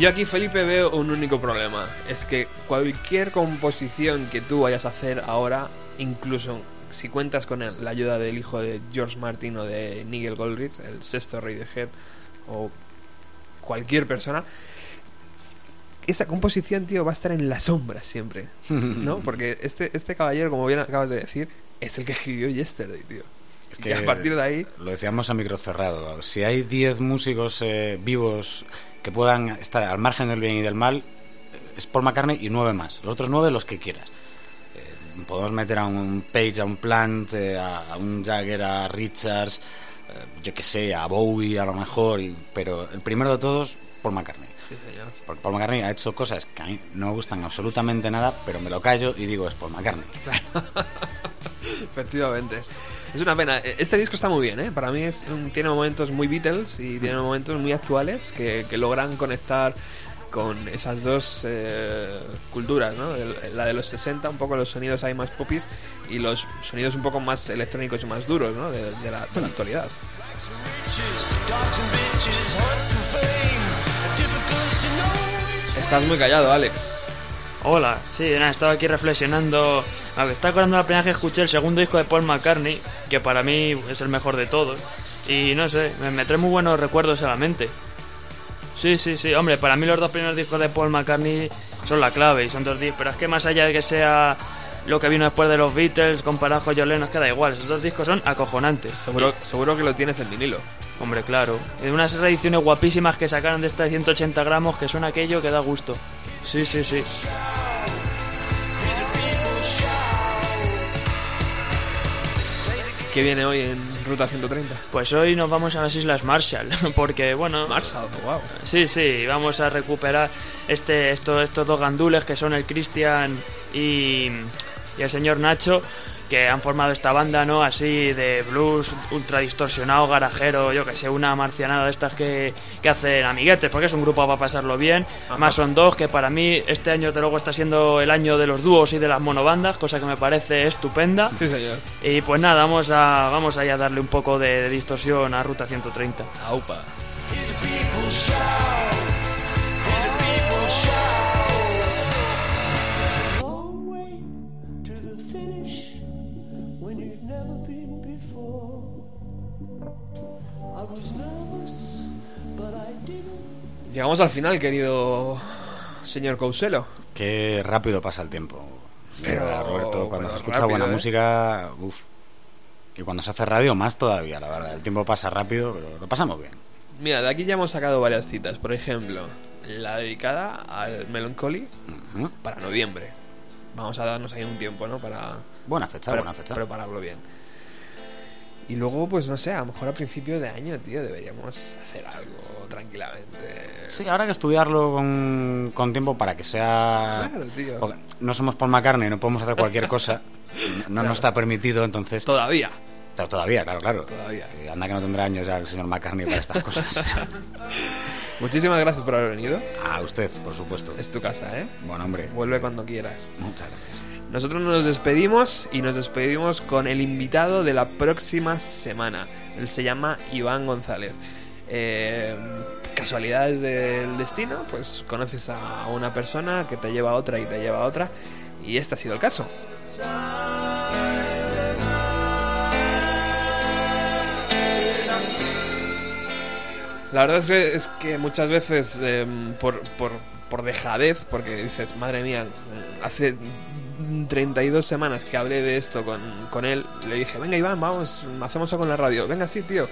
yo aquí, Felipe, veo un único problema. Es que cualquier composición que tú vayas a hacer ahora, incluso si cuentas con la ayuda del hijo de George Martin o de Nigel Goldrich, el sexto rey de Head, o cualquier persona, esa composición, tío, va a estar en la sombra siempre. ¿No? Porque este, este caballero, como bien acabas de decir, es el que escribió Yesterday, tío. Es y que a partir de ahí... Lo decíamos a micro cerrado. Si hay 10 músicos eh, vivos que puedan estar al margen del bien y del mal, eh, es Paul McCartney y nueve más. Los otros nueve los que quieras. Eh, podemos meter a un Page, a un Plant, eh, a, un Jagger, a Richards, eh, yo que sé, a Bowie a lo mejor, y- pero el primero de todos, Paul McCartney. Sí, señor. Porque Paul McCartney ha hecho cosas que a mí no me gustan absolutamente nada, pero me lo callo y digo, es Paul McCartney. Efectivamente. Es una pena. Este disco está muy bien, ¿eh? Para mí es un- tiene momentos muy Beatles y tiene momentos muy actuales que, logran conectar con esas dos eh, culturas, ¿no? La de los 60, un poco los sonidos ahí más popis y los sonidos un poco más electrónicos y más duros, ¿no? De, la, de la actualidad. Estás muy callado, Alex. Hola, sí, nada, estaba aquí reflexionando. Me está acordando la primera vez que escuché el segundo disco de Paul McCartney, que para mí es el mejor de todos. Y no sé, me, me trae muy buenos recuerdos a la mente. Sí, sí, sí, hombre, para mí los dos primeros discos de Paul McCartney son la clave y son dos discos. Pero es que más allá de que sea lo que vino después de los Beatles, comparado con John Lennon, es que da igual, esos dos discos son acojonantes. Seguro, seguro que lo tienes en vinilo. Hombre, claro. Y unas reediciones guapísimas que sacaron de esta de 180 gramos, que son aquello que da gusto. Sí, sí, sí. ¿Qué viene hoy en Ruta 130? Pues hoy nos vamos a las Islas Marshall, porque bueno, Marshall, wow. sí, sí, vamos a recuperar este, esto, estos dos gandules que son el Cristian y, y el señor Nacho, que han formado esta banda, ¿no? Así de blues ultra distorsionado, garajero, yo que sé, una marcianada de estas que, que hacen amiguetes, porque es un grupo para pasarlo bien. Más son dos, que para mí este año desde luego está siendo el año de los dúos y de las monobandas, cosa que me parece estupenda. Sí, señor. Y pues nada, vamos a, vamos a ir a darle un poco de, de distorsión a Ruta 130. Aupa. Llegamos al final, querido señor Couselo. Qué rápido pasa el tiempo. Pero- verdad, Roberto, cuando pero se escucha rápido, buena ¿eh? música, uff. Y cuando se hace radio, más todavía, la verdad. El tiempo pasa rápido, pero lo pasamos bien. Mira, de aquí ya hemos sacado varias citas. Por ejemplo, la dedicada al Melancholy para noviembre. Vamos a darnos ahí un tiempo, ¿no? Para, Buena fecha, para buena fecha. prepararlo bien. Y luego, pues no sé, a lo mejor a principio de año, tío, deberíamos hacer algo tranquilamente. Sí, habrá que estudiarlo con, con tiempo para que sea... Claro, tío. Porque no somos Paul McCartney, no podemos hacer cualquier cosa. No nos está permitido, entonces... Todavía. Todavía, claro, claro. Todavía. Y anda que no tendrá años ya el señor McCartney para estas cosas. Muchísimas gracias por haber venido. A usted, por supuesto. Es tu casa, ¿eh? Buen hombre. Vuelve cuando quieras. Muchas gracias. Nosotros nos despedimos y nos despedimos con el invitado de la próxima semana. Él se llama Iván González. Eh, casualidades del destino, pues conoces a una persona que te lleva a otra y te lleva a otra. Y este ha sido el caso. La verdad es que, muchas veces eh, por, por, por dejadez, porque dices, madre mía, hace 32 semanas que hablé de esto con, con él, le dije, venga Iván, vamos, hacemos algo con la radio, venga sí, tío.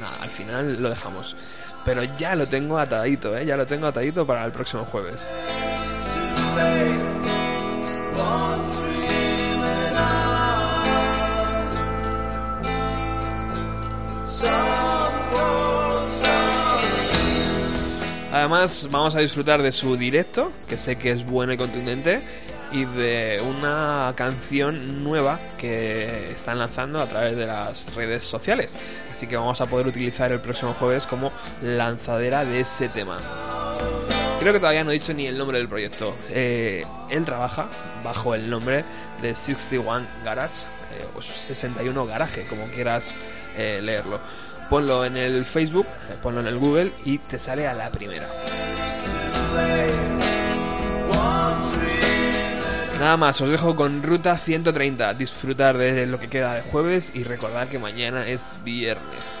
Nada, al final lo dejamos. Pero ya lo tengo atadito, ¿eh? ya lo tengo atadito para el próximo jueves. Además, vamos a disfrutar de su directo, que sé que es bueno y contundente, y de una canción nueva que están lanzando a través de las redes sociales. Así que vamos a poder utilizar el próximo jueves como lanzadera de ese tema. Creo que todavía no he dicho ni el nombre del proyecto. Eh, él trabaja bajo el nombre de 61 Garage, eh, o 61 Garage, como quieras eh, leerlo. Ponlo en el Facebook, eh, ponlo en el Google y te sale a la primera. Nada más, os dejo con Ruta 130. Disfrutar de lo que queda de jueves y recordar que mañana es viernes.